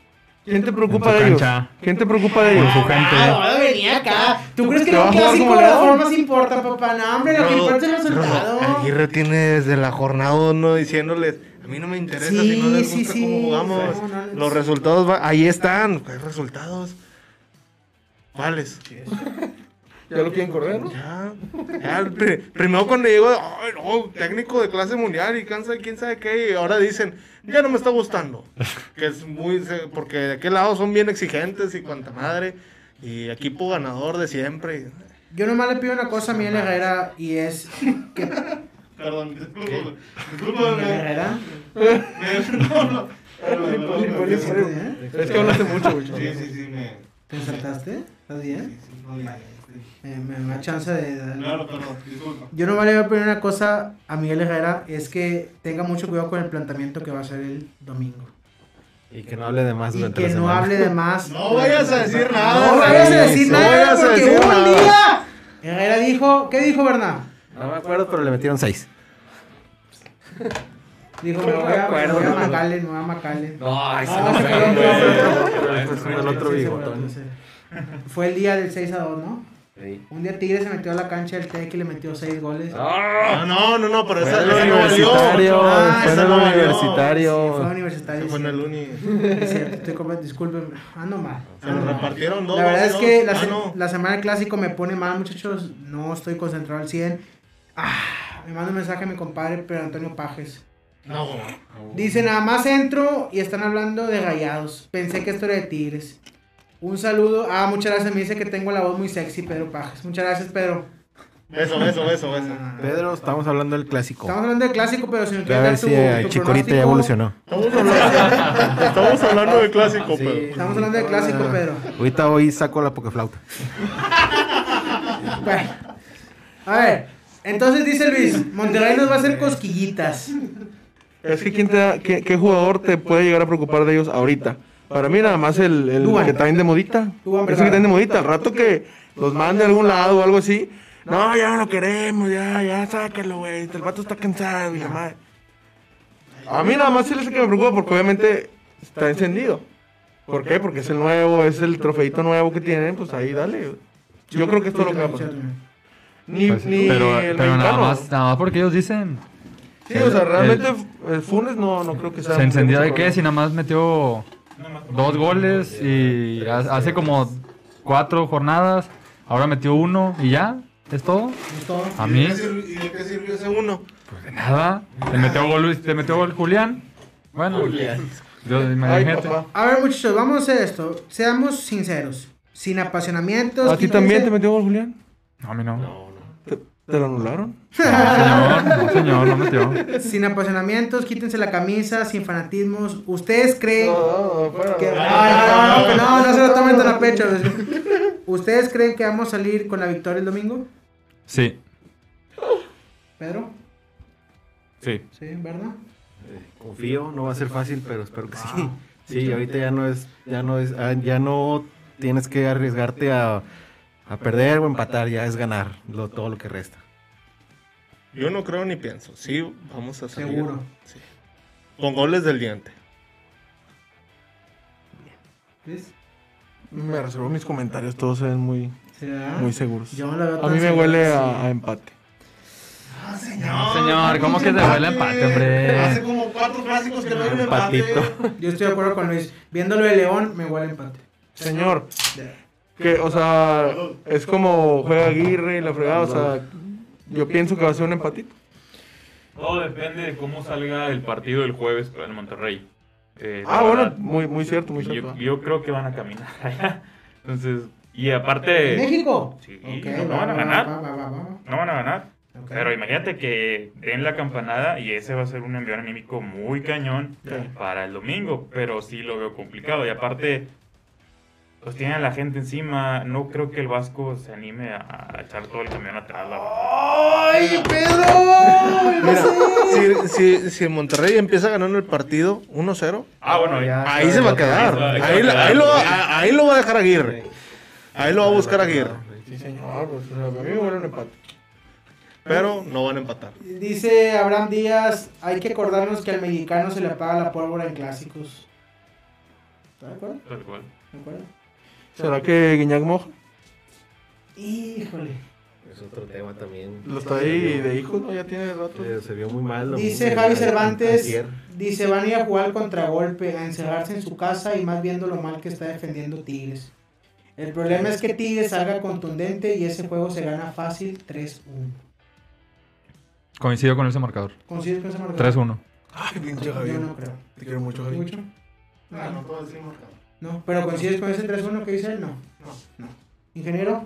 ¿Quién te preocupa de ellos? ¿Quién te preocupa de Con ellos? su gente. Ah, no, venía acá. ¿Tú crees que ¿Te lo va a jugar clásico de las formas importa, papá? No, hombre, lo que importa es el resultado. Aguirre tiene desde la jornada uno diciéndoles, a mí no me interesa Sí, si no les sí, gusta sí. cómo jugamos. No, no, no. Los resultados, va- ahí están. ¿Cuáles resultados? ¿Cuáles? Ya lo quieren correr, ¿no? Ya. ya primero cuando llegó, ay, no, técnico de clase mundial y cansa quién sabe qué, y ahora dicen, ya no me está gustando. Que es muy, porque de aquel lado son bien exigentes y cuanta madre, y equipo ganador de siempre. Yo nomás le pido una cosa a Miguel Herrera y es que. Perdón, disculpa. Miguel Disculpa. Herrera. No, no. Es que hablaste mucho, güey. Sí, sí, sí, me. ¿Te ensartaste? ¿Estás bien? sí, sí, no, ya, sí. Eh, me me da chance de. darle- Claro, perdón, disculpa. Yo nomás le voy a pedir una cosa a Miguel Herrera: es que tenga mucho cuidado con el planteamiento que va a hacer el domingo. Y que no hable de más Y durante que la no semana. hable de más. No vayas a decir nada. No vayas a decir no nada vayas a porque decir un nada. día Herrera dijo, ¿qué dijo Bernard? No me acuerdo, pero le metieron seis. Dijo, me voy a, me voy a Macallen, me voy a Macallen. No, ay, Ah, se. Este es el otro bigotón. Fue el día del 6 a 2, ¿no? Sí. Un día Tigre se metió a la cancha del TEC y le metió 6 goles. Ah, no, no, no, pero esa, Fue el no universitario, Ah, fue en esa el no valió. Sí, universitario. fue universitario. Fue en el uni. Es cierto, estoy completo, disculpen, ando mal. Se lo repartieron dos. La verdad es que la, Ah, se- no. la semana del clásico me pone mal, muchachos. No estoy concentrado al 100. Ah, me manda un mensaje a mi compadre, pero Antonio Pajes. No. Dice, nada más entro y están hablando de rayados. Pensé que esto era de Tigres. Un saludo. Ah, muchas gracias. Me dice que tengo la voz muy sexy, Pedro Pajas. Muchas gracias, Pedro. Beso, beso, beso, beso. Pedro, estamos hablando del clásico. Estamos hablando de clásico, pero si me A quieres ver dar tu, si eh, tu Chicorita ya evolucionó. Estamos hablando, estamos hablando de clásico, Sí. pero. Estamos hablando de clásico, Pedro. Ahorita hoy saco la pokeflauta. Bueno. A ver. Entonces dice Luis, Monterrey nos va a hacer cosquillitas. Es que ¿quién te da- qué, qué jugador te puede llegar a preocupar de ellos ahorita? Para mí nada más el, el Duván. que está bien de modita. Ese que bien de modita. Al rato que los mande a algún lado o algo así. No, ya no lo queremos, ya, ya, sácalo, güey. El vato está cansado y la madre. A mí nada más él es el que me preocupa porque obviamente está encendido. ¿Por qué? Porque es el nuevo, es el trofeito nuevo que tienen, pues ahí dale. Yo creo que esto es lo que va a pasar. Ni, Pues, ni pero el pero nada más, nada más porque ellos dicen. Sí, o sea, El- realmente el Funes no, no creo que sea. Se encendió de qué si nada más metió dos goles y ha- hace como cuatro jornadas, ahora metió uno y ya, es todo. Es todo. A ¿Y mí, de qué sirvió- ¿Y de qué sirvió ese uno? de nada. Te metió gol, Luis- te metió gol Julián. Bueno, Dios, Ay, imagínate. papá. A ver, muchachos, vamos a hacer esto. Seamos sinceros. Sin apasionamientos. ¿A ti también te metió gol, Julián? No, a mí no. ¿Te, te lo anularon? No, señor, no, señor, no metió. Sin apasionamientos, quítense la camisa, sin fanatismos. ¿Ustedes creen no, fuera. que... Ay, no, no, no, no se lo tomen tan a pecho. ¿Ustedes creen que vamos a salir con la victoria el domingo? Sí, Pedro. Sí. Sí, ¿verdad? Confío, no va a ser fácil, pero espero que sí. Sí, ahorita ya no es, ya no es, ah, ya no tienes que arriesgarte a, a perder o empatar, ya es ganar lo, todo lo que resta. Yo no creo ni pienso. Sí, vamos a salir. Seguro. Sí. Con goles del diente. ¿Ves? Me reservo mis comentarios, todos se ven muy, ¿Será? muy seguros. Yo la A mí me huele a, a empate. señor, ¿cómo que te huele a empate, hombre? Hace como cuatro clásicos que no hay un empate. Empatito. Yo estoy de acuerdo con Luis. Viéndolo de León, me huele a empate. Señor, que, o sea, es como juega Aguirre y la fregada, o sea, yo pienso que va a ser un empatito. Todo depende de cómo salga el partido del jueves el Monterrey. Eh, Ah, bueno, verdad, muy, muy cierto, muy cierto. yo, yo creo que van a caminar allá. Entonces, y aparte, ¿México? Sí, Ok, no va, van a ganar. va, va, va, va. no van a ganar. Ok. Pero imagínate que den la campanada y ese va a ser un envío anímico muy cañón para el domingo, pero sí lo veo complicado. Y aparte, pues tiene a la gente encima, no creo que el Vasco se anime a, a echar todo el camión atrás. ¡Ay, Pedro! Mira, si, si, si Monterrey empieza ganando el partido 1-0, Ah, bueno, Ya. ahí se va a quedar. Ahí se va a Ahí, quedar. ahí lo, a- ahí lo va a dejar Aguirre. Ahí lo va a buscar Aguirre. Sí, señor, pues, a mí me huele un empate. Pero no van a empatar. Dice Abraham Díaz, hay que acordarnos que al mexicano se le apaga la pólvora en clásicos. ¿Estás de acuerdo? tal cual. ¿De acuerdo? ¿Será que Guiñac moja? Híjole. Es otro tema también. Lo está ahí de hijos, ¿no? Ya tiene rato. Eh, Se vio muy mal. lo Dice Javi que Cervantes, dice, van a ir a jugar al contragolpe, a encerrarse en su casa y más viendo lo mal que está defendiendo Tigres. El problema es que Tigres salga contundente y ese juego se gana fácil 3-1. Coincido con ese marcador. ¿Coincides con ese marcador? 3-1. Ay, pinche Yo Javier. no creo. Te quiero mucho, Javier. ¿Mucho? Ah, no puedo decir marcador. No, pero coincides con ese 3-1 que dice él, no. No. no. Ingeniero,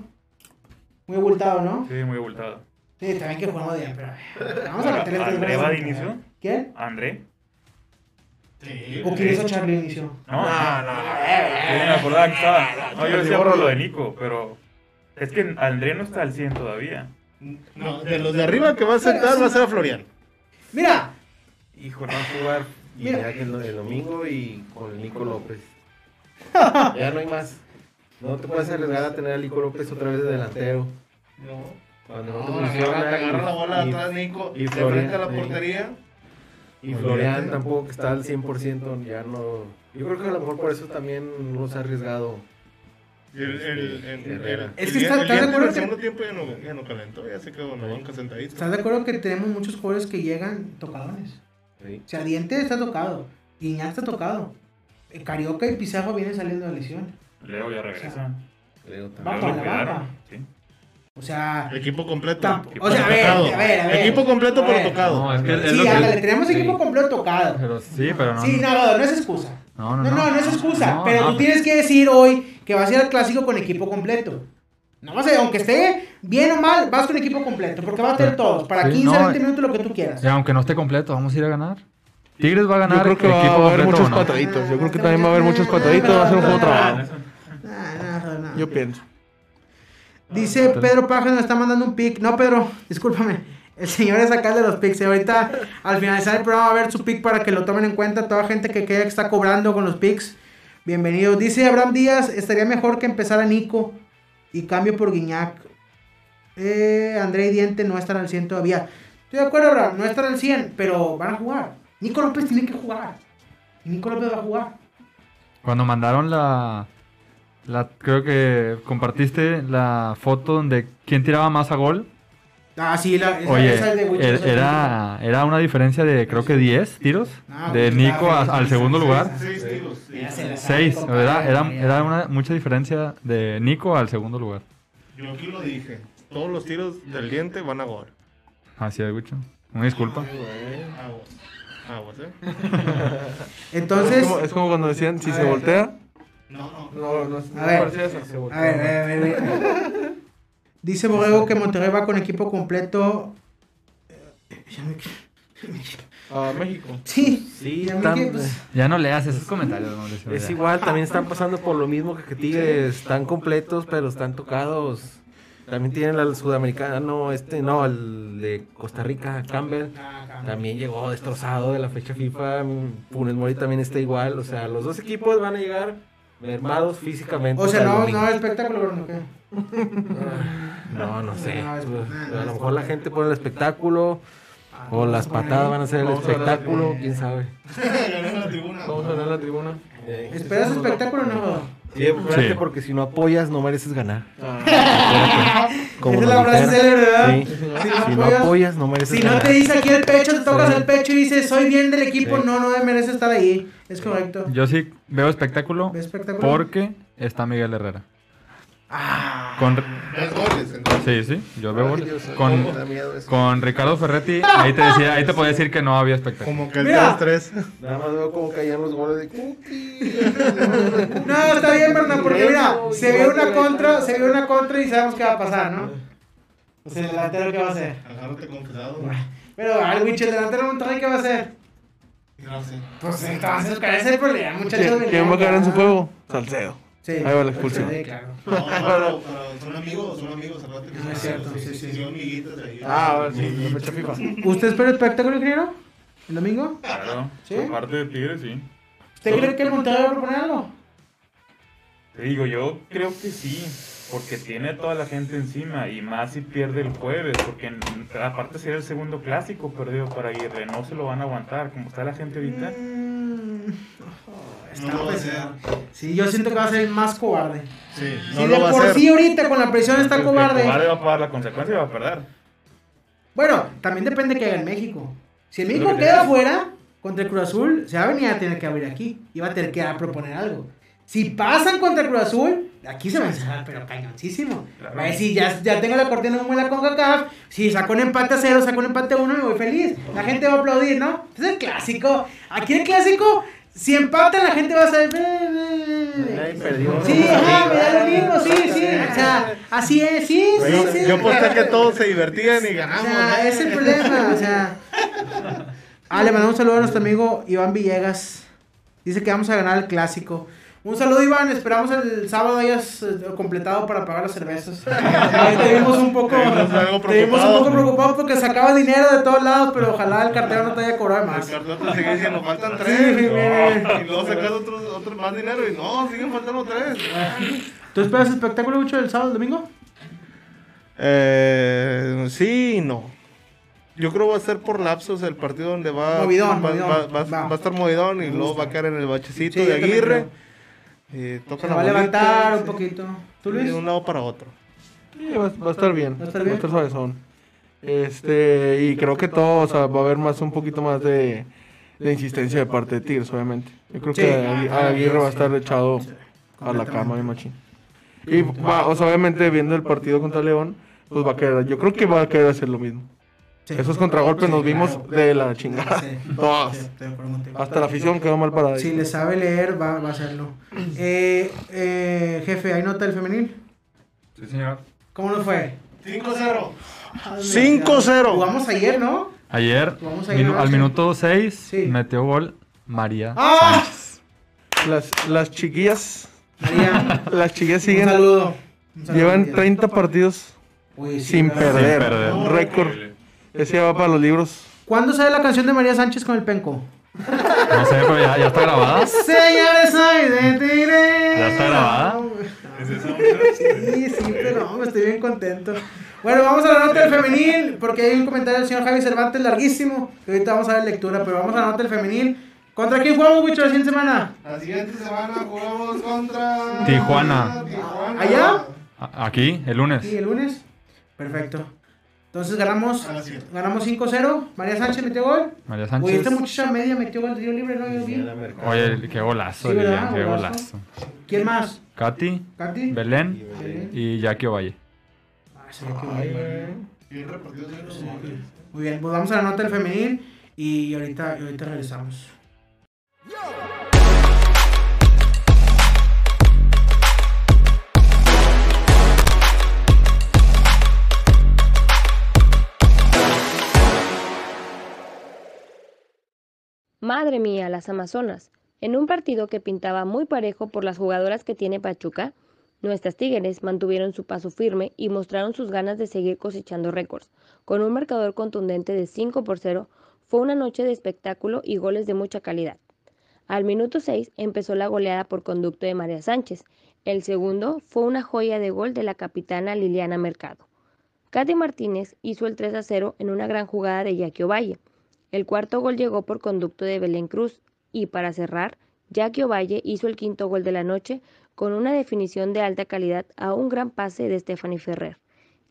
muy abultado, ¿no? Sí, muy abultado. Sí, también que jugamos bien, pero vamos a meterle tres ¿André va de inicio? ¿Quién? ¿André? Sí. ¿O quién hizo Charlie inicio? No, no, no. Sí, me acordaba que estaba. No, yo decía por lo de Nico, pero es que André no está al 100 todavía. No, de los de arriba que va a sentar va a ser a Florian. Mira, Hijo, no va a jugar Mira. Iñaki el, el domingo y con Nico López. ya no hay más. No te puedes arriesgar a tener a Nico López otra vez de delantero. No. Cuando no te No, le funciona. agarra, le agarra la bola y- atrás, Nico. y Florian, frente a la portería. Y Florian tampoco que está al 100%, ya no... Yo creo que a lo mejor por eso también no se ha arriesgado. El, el, el, el. Es el que está- el ¿estás de acuerdo que- segundo tiempo ya no, ya no calentó, ya se quedó en la banca sentadito. ¿estás de acuerdo que tenemos muchos jugadores que llegan tocadones? Sí. O sea, Diente está tocado, Guiñac está tocado. Eh, Carioca y Pizarro vienen saliendo de lesión. Leo ya regresa. Creo también. Leo la lo cuidaron. Sí. O sea, Equipo completo. o sea, a ver, a ver, a ver. Equipo completo pero tocado. No, es que es Sí, lo que- tenemos sí. equipo completo tocado. Pero sí, pero no. Sí, no, no es excusa. No, no, No, no, no es excusa. No, pero no. tú tienes que decir hoy que vas a ir al clásico con equipo completo. No vas a, aunque esté bien o mal, vas con equipo completo. Porque vas a tener todos. Para Sí, 15, no, 20 minutos lo que tú quieras. Y aunque no esté completo, vamos a ir a ganar. Tigres va a ganar. Yo creo que va, equipo va a haber muchos no. pataditos. Yo creo que también va a haber muchos pataditos. Va a ser un juego trabado. Nah. Yo pienso. Dice Pedro Paja nos está mandando un pic. No, Pedro, discúlpame. El señor es acá el de los pics. Y ahorita, al finalizar el programa, va a ver su pic para que lo tomen en cuenta. Toda gente que, que está cobrando con los pics. Bienvenidos. Dice Abraham Díaz: estaría mejor que empezara Nico y cambio por Guiñac. Eh, André Diente no estará al 100 todavía. Estoy de acuerdo, Abraham. No estará al 100, pero van a jugar. Nico López tiene que jugar. Y Nico López va a jugar. Cuando mandaron la, la. Creo que compartiste la foto donde quién tiraba más a gol. Ah, sí, la, esa- Oye, esa es de Wichita, er- de era, era una diferencia de creo que 10 tiros Ah, de Wichita, Nico a- al segundo lugar. Seis tiros. sí. Ya se la sabe, 6, compadre, era, una, mucha diferencia de Nico al segundo lugar. Yo aquí lo dije. Todos los tiros del diente van a gol. Así es, Wicho. Una disculpa. Aguas. Aguas, ¿eh? Entonces, Es como, es como cuando decían, si se ver. voltea. No, no. No, no, no A ver. parecía eso. Se voltea. A ver, a ver, a ver. Dice Borrego que Monterrey va con equipo completo. A México. Sí, Sí, que, pues, Ya no leas esos comentarios, Mauricio, es igual, también están pasando por lo mismo que, que Tigres, están completos, pero están tocados. También tienen al sudamericano, este, no, el de Costa Rica, Campbell. También llegó destrozado de la fecha FIFA. Funes Mori también está igual. O sea, los dos equipos van a llegar mermados físicamente. O sea, no, no el espectáculo. No, no sé. No, Pues, no, a lo mejor la gente pone el espectáculo. O las patadas van a ser el espectáculo, quién sabe. Vamos a ganar la tribuna. ¿Esperas espectáculo o no? Sí, espérate, Sí. porque si no apoyas no mereces ganar. Ah, Como Esa es la frase célebre, ¿verdad? Sí. Si no Si no apoyas- no mereces Si no ganar. te dice aquí el pecho, te tocas Sí. el pecho y dices, soy bien del equipo, Sí. no, no merece estar ahí. Es correcto. Yo sí veo espectáculo ¿Ves espectáculo? porque está Miguel Herrera. Ah, Con, Ves goles, entonces. sí, sí, yo veo goles. Dios, Con, con Ricardo Ferretti, ahí te decía, ahí te podía decir que no había espectáculo. Como que el Mira. 3-3. Nada más veo cómo caían los goles de Cookie. No, está bien, Bernardo, porque mira, se vio una contra, se vio una contra y sabemos qué va a pasar, ¿no? Pues el delantero, ¿qué va a hacer? Agárrate confesado. Pero, al Wicho, el delantero de Monterrey, ¿qué va a hacer? Gracias. Pues entonces, ¿cuál es el problema, muchachos? ¿Quién, quién va a caer en su juego? Salcedo. Sí. Ahí va la expulsión. Sí, claro. No, no, pero, son amigos, son amigos. acuérdate que No es cierto, amigos, sí, sí. Son amiguitos de ahí. Ah, ahora sí, la fecha FIFA. ¿Usted espera el espectáculo, ingeniero? ¿El domingo? Claro. ¿Sí? Por parte de Tigres, sí. ¿Usted cree que el Monterrey va a proponer algo? Te digo, yo creo que sí, porque tiene a toda la gente encima y más si pierde el jueves, porque en- aparte sería el segundo clásico perdido para Aguirre, no se lo van a aguantar, como está la gente ahorita. Mm, No lo va a hacer. Sí, yo siento que va a ser más cobarde. Sí, Si no de va a por sí ahorita con la presión está El cobarde. cobarde va a pagar la consecuencia y va a perder. Bueno, también depende que haga en México. Si el lo México queda digo. afuera contra el Cruz Azul, se va a venir a tener que abrir aquí y va a tener que a proponer algo. Si pasan contra el Cruz Azul, aquí se va a encerrar, pero cañoncísimo. Claro. Va a decir, ya, ya tengo la cortina como en la CONCACAF. Si saco un empate a cero, saco un empate a uno, me voy feliz. La gente va a aplaudir, ¿no? Es el clásico. Aquí el clásico, si empatan, la gente va a saber. Sí, ajá, me da lo mismo, sí, sí. O sea, así es, sí, sí, Yo, sí. yo aposté que todos se divertían y O ganamos. sea, es el problema, o sea. Ah, le mandamos un saludo a nuestro amigo Iván Villegas. Dice que vamos a ganar el clásico. Un saludo, Iván. Esperamos el sábado hayas eh, completado para pagar las cervezas. Ahí te vimos un poco. Te vimos un poco preocupado porque sacaba dinero de todos lados, pero ojalá el cartero no te haya cobrado El más. cartón te sigue diciendo, faltan Sí, tres. sí, No. Y luego sacas otros, otros más dinero y no, siguen faltando tres. ¿Tú esperas espectáculo mucho el sábado, el domingo? Eh, sí y no. Yo creo va a ser por lapsos el partido donde va, Movidón, va, movidón. va- va- Va. va a estar movidón y luego va a caer en el bachecito Sí, de Aguirre. Y toca Se la va a levantar un sí. poquito. ¿Tú, Sí, Luis? De un lado para otro. Sí, va, va a estar bien. ¿Va a estar bien? suavezón. Este, y creo que todo, o sea, va a haber más, un poquito más de, de insistencia de parte de Tigres, obviamente. Yo creo Sí. que Agui- Aguirre va a estar echado a la cama, mi machín. Y va, o sea, obviamente viendo el partido contra León, pues va a querer, yo creo que va a querer hacer lo mismo. Sí. Esos contragolpes Sí, nos vimos claro. de la chingada. Sí, Todas. sí. Hasta la afición quedó mal parada. Si le sabe leer, va, va a hacerlo. Eh, eh, jefe, ¿hay nota del femenil? Sí, señor. ¿Cómo nos fue? 5-0. 5-0. Jugamos ayer, ¿no? Ayer, Vamos a ir minu- a ver al minuto 6, Sí. metió gol María. ¡Ah! Las, las chiquillas, María, las chiquillas un siguen, saludo. Un saludo, llevan María. 30 partidos Uy, sí, sin perder. perder. Récord. Ese ya va para los libros. ¿Cuándo sale la canción de María Sánchez con el penco? No sé, pero ya, ya está grabada. Señores, soy de Tigre. ¿Ya está grabada? Sí, sí, pero no, me estoy bien contento. Bueno, vamos a la nota del femenil, porque hay un comentario del señor Javi Cervantes larguísimo. que ahorita vamos a ver lectura, pero vamos a la nota del femenil. ¿Contra quién jugamos, Wicho, la siguiente semana? La siguiente semana jugamos contra. Tijuana. Tijuana. ¿Allá? A- Aquí, el lunes. Sí, el lunes. Perfecto. Entonces ganamos, ganamos 5-0. María Sánchez metió gol. María Oye, Sánchez. esta muchacha media metió gol de tiro libre, ¿no? Yo vi. Oye, qué golazo. Lilian, qué Golazo. ¿Quién más? Katy, ¿Katy? Belén Belén. y Jackie Ovalle. Ah, se ve que bien. Goles. Muy bien, pues vamos a la nota del femenil y ahorita, y ahorita regresamos. Madre mía, las Amazonas. En un partido que pintaba muy parejo por las jugadoras que tiene Pachuca, nuestras Tigres mantuvieron su paso firme y mostraron sus ganas de seguir cosechando récords. Con un marcador contundente de 5 por 0, fue una noche de espectáculo y goles de mucha calidad. Al minuto 6 empezó la goleada por conducto de María Sánchez. El segundo fue una joya de gol de la capitana Liliana Mercado. Katy Martínez hizo el 3 a 0 en una gran jugada de Jackie Ovalle. El cuarto gol llegó por conducto de Belén Cruz y para cerrar, Jackie Ovalle hizo el quinto gol de la noche con una definición de alta calidad a un gran pase de Stephanie Ferrer.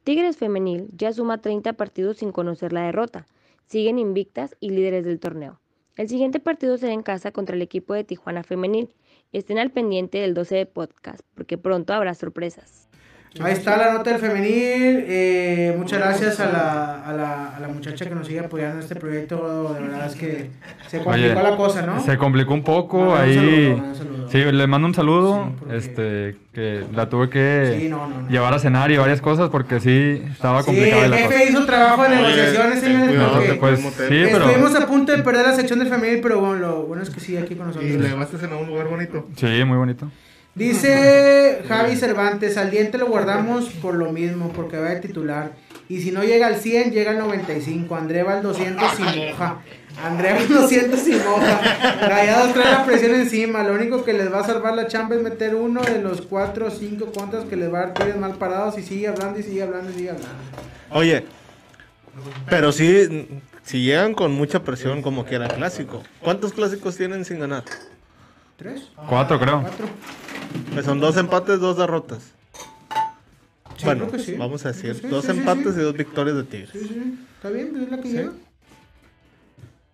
Tigres Femenil ya suma 30 partidos sin conocer la derrota. Siguen invictas y líderes del torneo. El siguiente partido será en casa contra el equipo de Tijuana Femenil. Estén al pendiente del 12 de podcast porque pronto habrá sorpresas. Ahí está la nota del femenil. eh, muchas gracias a la, a, la, a la muchacha que nos sigue apoyando en este proyecto. De verdad es que se complicó Oye, la cosa, ¿no? Se complicó un poco un ahí. un saludo. Sí, le mando un saludo. Sí, porque- este, que la tuve que Sí, no, no, no. llevar a cenar y varias cosas porque sí estaba Sí, complicada el la jefe cosa. hizo trabajo de negociaciones, porque te Pues sí, pero Estuvimos a punto de perder la sección del femenil, pero bueno, lo bueno es que sigue aquí con nosotros. Y le llevaste en un lugar bonito. sí, muy bonito. Dice Javi Cervantes, al diente lo guardamos por lo mismo, porque va de titular. Y si no llega al 100, llega al 95. André va al 200 sin moja. André va al 200 sin moja. Rayados trae la presión encima. Lo único que les va a salvar la chamba es meter uno de los 4 o 5 contras que les va a dar mal parados. Y sigue hablando y sigue hablando y sigue hablando. Oye, pero sí, si llegan con mucha presión como quiera clásico. ¿Cuántos clásicos tienen sin ganar? ¿Tres? Cuatro, creo. ¿Cuatro? Pues son dos empates, dos derrotas. Sí, bueno, creo que sí. vamos a decir, Sí, dos empates sí. y dos victorias de Tigres. Sí, sí. Está bien, es la que lleva.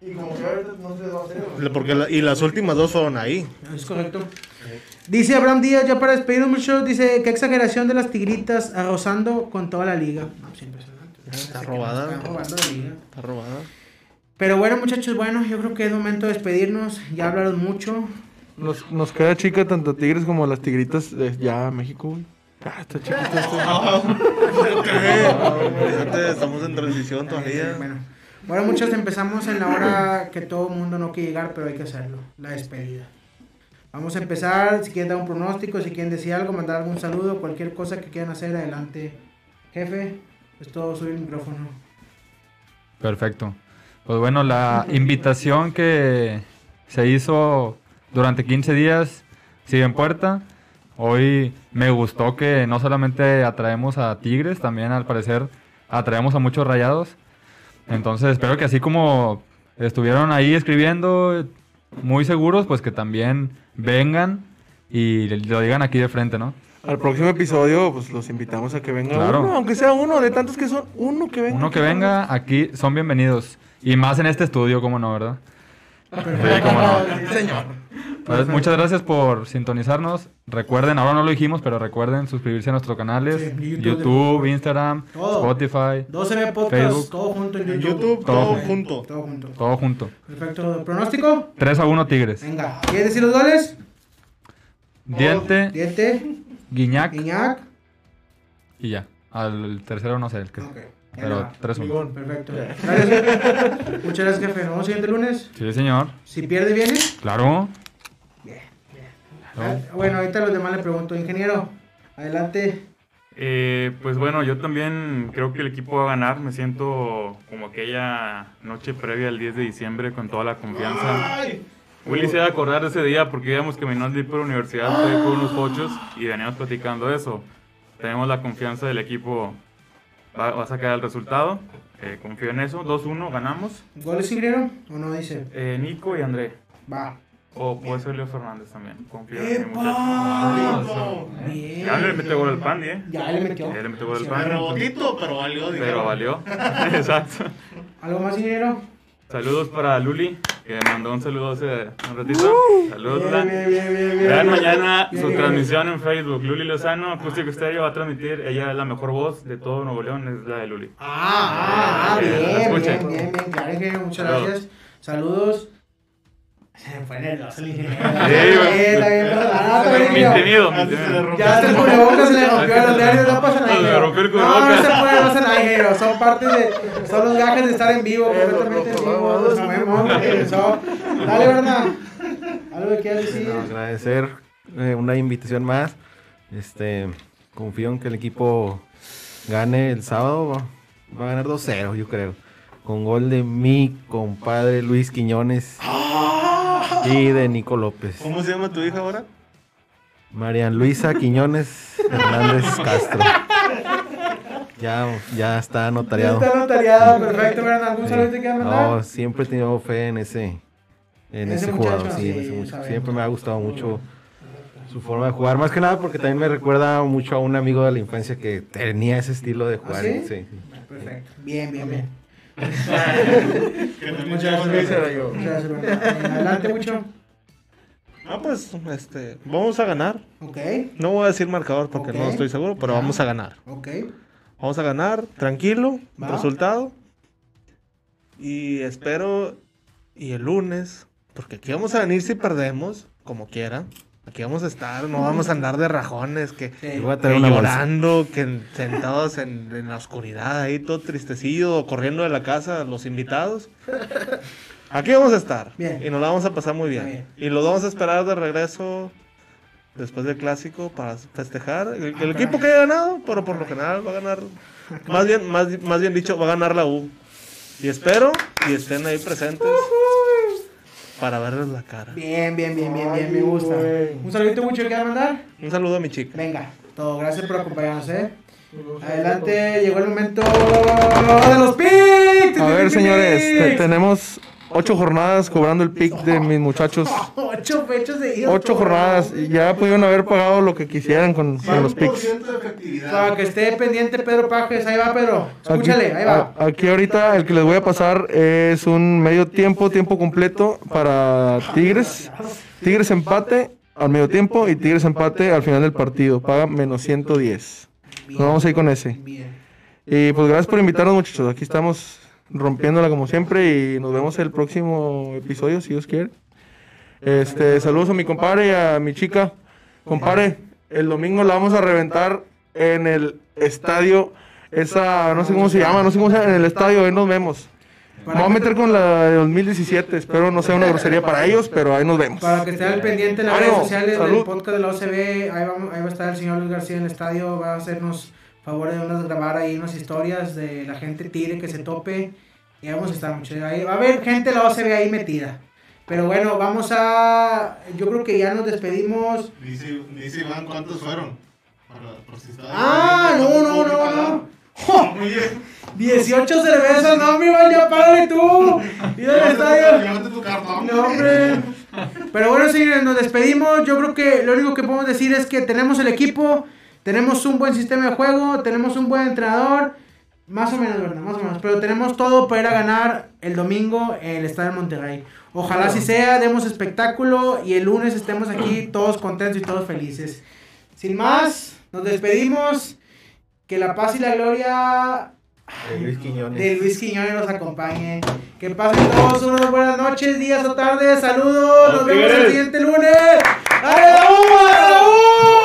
Y como que no se va a hacer. Porque la- y las últimas dos fueron ahí. Es correcto. Dice Abraham Díaz, ya para despedirnos mucho, dice, qué exageración de las tigritas arrozando con toda la liga. No, impresionante. Está robada. Están robando la liga. Está robada. Pero bueno, muchachos, bueno, yo creo que es momento de despedirnos. Ya hablaron mucho. Nos, nos queda chica tanto Tigres como las Tigritas de ya México, güey. Ah, está chiquita esta. Fíjate, estamos en transición todavía. Bueno, bueno, muchachos, empezamos en la hora que todo el mundo no quiere llegar, pero hay que hacerlo. La despedida. Vamos a empezar. Si quieren dar un pronóstico, si quieren decir algo, mandar algún saludo, cualquier cosa que quieran hacer, adelante. Jefe, es todo, soy el micrófono. Perfecto. Pues bueno, la invitación que se hizo durante 15 días sigue en puerta. Hoy me gustó que no solamente atraemos a Tigres, también al parecer atraemos a muchos rayados. Entonces espero que así como estuvieron ahí escribiendo muy seguros, pues que también vengan y lo digan aquí de frente, ¿no? Al próximo episodio, pues los invitamos a que venga Claro. uno, aunque sea uno de tantos que son, uno que venga. Uno que venga aquí son bienvenidos. Y más en este estudio, como no, ¿verdad? Sí, cómo no. Sí, señor. Pues, muchas gracias por sintonizarnos. Recuerden, ahora no lo dijimos, pero recuerden suscribirse a nuestros canales. Sí, YouTube, YouTube, Instagram, Todo. Spotify, 12B Podcast, Facebook. todo junto en YouTube. YouTube, Todo todo junto. junto. Todo junto. todo junto. Perfecto. ¿Pronóstico? 3 a 1 Tigres. Venga. ¿Quieres decir los goles? Diente, Diente, Guiñac Guiñac. y ya. Al tercero no sé el que. Ok. Ya Pero va. 3 a 1. Perfecto. Gracias. Muchas gracias, jefe. Nos vemos el siguiente lunes. Sí, señor. Si pierde, viene. Claro. Ah, Bueno, ahorita los demás le pregunto. Ingeniero, adelante. Eh, pues bueno, yo también creo que el equipo va a ganar. Me siento como aquella noche previa al 10 de diciembre con toda la confianza. Willy se va a acordar de ese día porque íbamos caminando por la universidad, fue con unos cochos y veníamos platicando eso. Tenemos la confianza del equipo, va, va a sacar el resultado. Eh, confío en eso. 2-1, ganamos. ¿Goles, ingeniero? ¿O no dice? Eh, Nico y André. Va. O puede ser Leo Fernández también. Confío en mi ¡Epa! muchacho. Bien. Ya le metió gol al Pandi, ¿eh? Ya le metió. Ya le metió gol al. Rebotito, pero valió. Pero dijeron. valió. Exacto. ¿Algo más, ingeniero? Saludos para Luli, que me mandó un saludo hace un ratito. Saludos, Lula. Bien, bien, bien. Vean mañana Bien, su bien, transmisión en Facebook. Luli Lozano, Acústico Estéreo, va a transmitir. Ella es la mejor voz de todo Nuevo León, es la de Luli. Ah, ah, ah, Eh, bien, bien, escuchen. bien, bien, claro, muchas Saludos. gracias. Saludos. Se nervioso el ingeniero. Sí, Está güey. bien, está bien, ah, está bien, Mi ingeniero. temido, mi Antes se le temido. rompió. Ya hasta el cubrebocas se le rompió a los diarios, no pasa nada. Se rompió el No, no se puede, no pasa nada. Son parte de. Son los gajes de estar en vivo, completamente en vivo. Sabemos. Dale, verdad. Algo que quieras decir. Agradecer eh, una invitación más. Este, confío en que el equipo gane el sábado. Va, va a ganar 2-0, yo creo. Con gol de mi compadre Luis Quiñones y de Nico López. ¿Cómo se llama tu hija ahora? Marian Luisa Quiñones Hernández Castro. Ya, ya está notariado. Está notariado, perfecto, ¿verdad? ¿Algún saludo que quieras mandar? No, siempre he tenido fe en ese, en Ese ese, muchacho, jugador. Sí, en sí, ese muchacho. sabemos. Siempre me ha gustado mucho su forma de jugar. Más que nada porque también me recuerda mucho a un amigo de la infancia que tenía ese estilo de jugar. ¿Ah, sí? y- sí, sí. Perfecto. Bien, bien, bien. Muchas gracias. Yo. Muchas Adelante, mucho. Ah, pues, este, vamos a ganar. Ok, No voy a decir marcador porque no estoy seguro, pero vamos a ganar. ok. Vamos a ganar, tranquilo, Va. resultado. Y espero, y el lunes, porque aquí vamos a venir si perdemos, como quiera. Aquí vamos a estar, no vamos a andar de rajones, que, Sí. Voy a que traer una bolsa. llorando, que sentados en, en la oscuridad ahí, todo tristecido, corriendo de la casa, los invitados. Aquí vamos a estar. Bien. Y nos la vamos a pasar muy bien. Y los vamos a esperar de regreso después del clásico para festejar. El, el equipo que haya ganado, pero por lo general va a ganar. Más bien, más, más bien dicho, va a ganar la U. Y espero y estén ahí presentes para verles la cara. Bien, bien, bien, bien, bien, me gusta. Un saludito mucho que mandar. Un saludo a mi chica. Venga, todo, gracias por acompañarnos, eh. Adelante, llegó el momento de los picks. A ver, señores, te- tenemos ocho jornadas cobrando el pick de mis muchachos. Ocho fechas de ida. Ocho jornadas. Y ya pudieron haber pagado lo que quisieran con, con los picks. 100% de efectividad. Para que esté pendiente Pedro Pajes, ahí va Pedro. Escúchale, ahí va. a- aquí ahorita el que les voy a pasar es un medio tiempo, tiempo completo para Tigres. Tigres empate al medio tiempo y Tigres empate al final del partido. Paga menos 110. Nos vamos a ir con ese. Bien. Y pues gracias por invitarnos muchachos. Aquí estamos rompiéndola como siempre y nos vemos el próximo episodio si Dios quiere. Este, saludos a mi compadre y a mi chica. Compadre, el domingo la vamos a reventar en el estadio. Esa, no sé cómo se llama, no sé cómo se llama, en el estadio, ahí nos vemos. Me voy a meter con la de 2017, espero no sea una grosería para ellos, pero ahí nos vemos. Para que estén al pendiente en las redes sociales del podcast de la OCB, ahí, ahí va a estar el señor Luis García en el estadio, va a hacernos favor de unas, grabar ahí unas historias de la gente tire que se tope. Y vamos a estar mucho. Ahí va a haber gente la OCB ahí metida. Pero bueno, vamos a. Yo creo que ya nos despedimos. Dice, dice Iván cuántos fueron. Para, por si Ah, no, no, no, no. Bien. 18 cervezas, no, mi Iván, ya párale tú. Y del estadio. Tu cartón. No, hombre. Pero bueno, señores, nos despedimos. Yo creo que lo único que podemos decir es que tenemos el equipo, tenemos un buen sistema de juego, tenemos un buen entrenador Más o menos, ¿verdad? Más o menos. Pero tenemos todo para ir a ganar el domingo en el Estadio de Monterrey. Ojalá así sea, demos espectáculo y el lunes estemos aquí todos contentos y todos felices. Sin más, nos despedimos. Que la paz y la gloria De Luis Quiñones. de Luis Quiñones nos acompañe. Que pasen todos unas buenas noches, días o tardes. Saludos. Nos vemos el siguiente lunes. ¡Dale, vamos!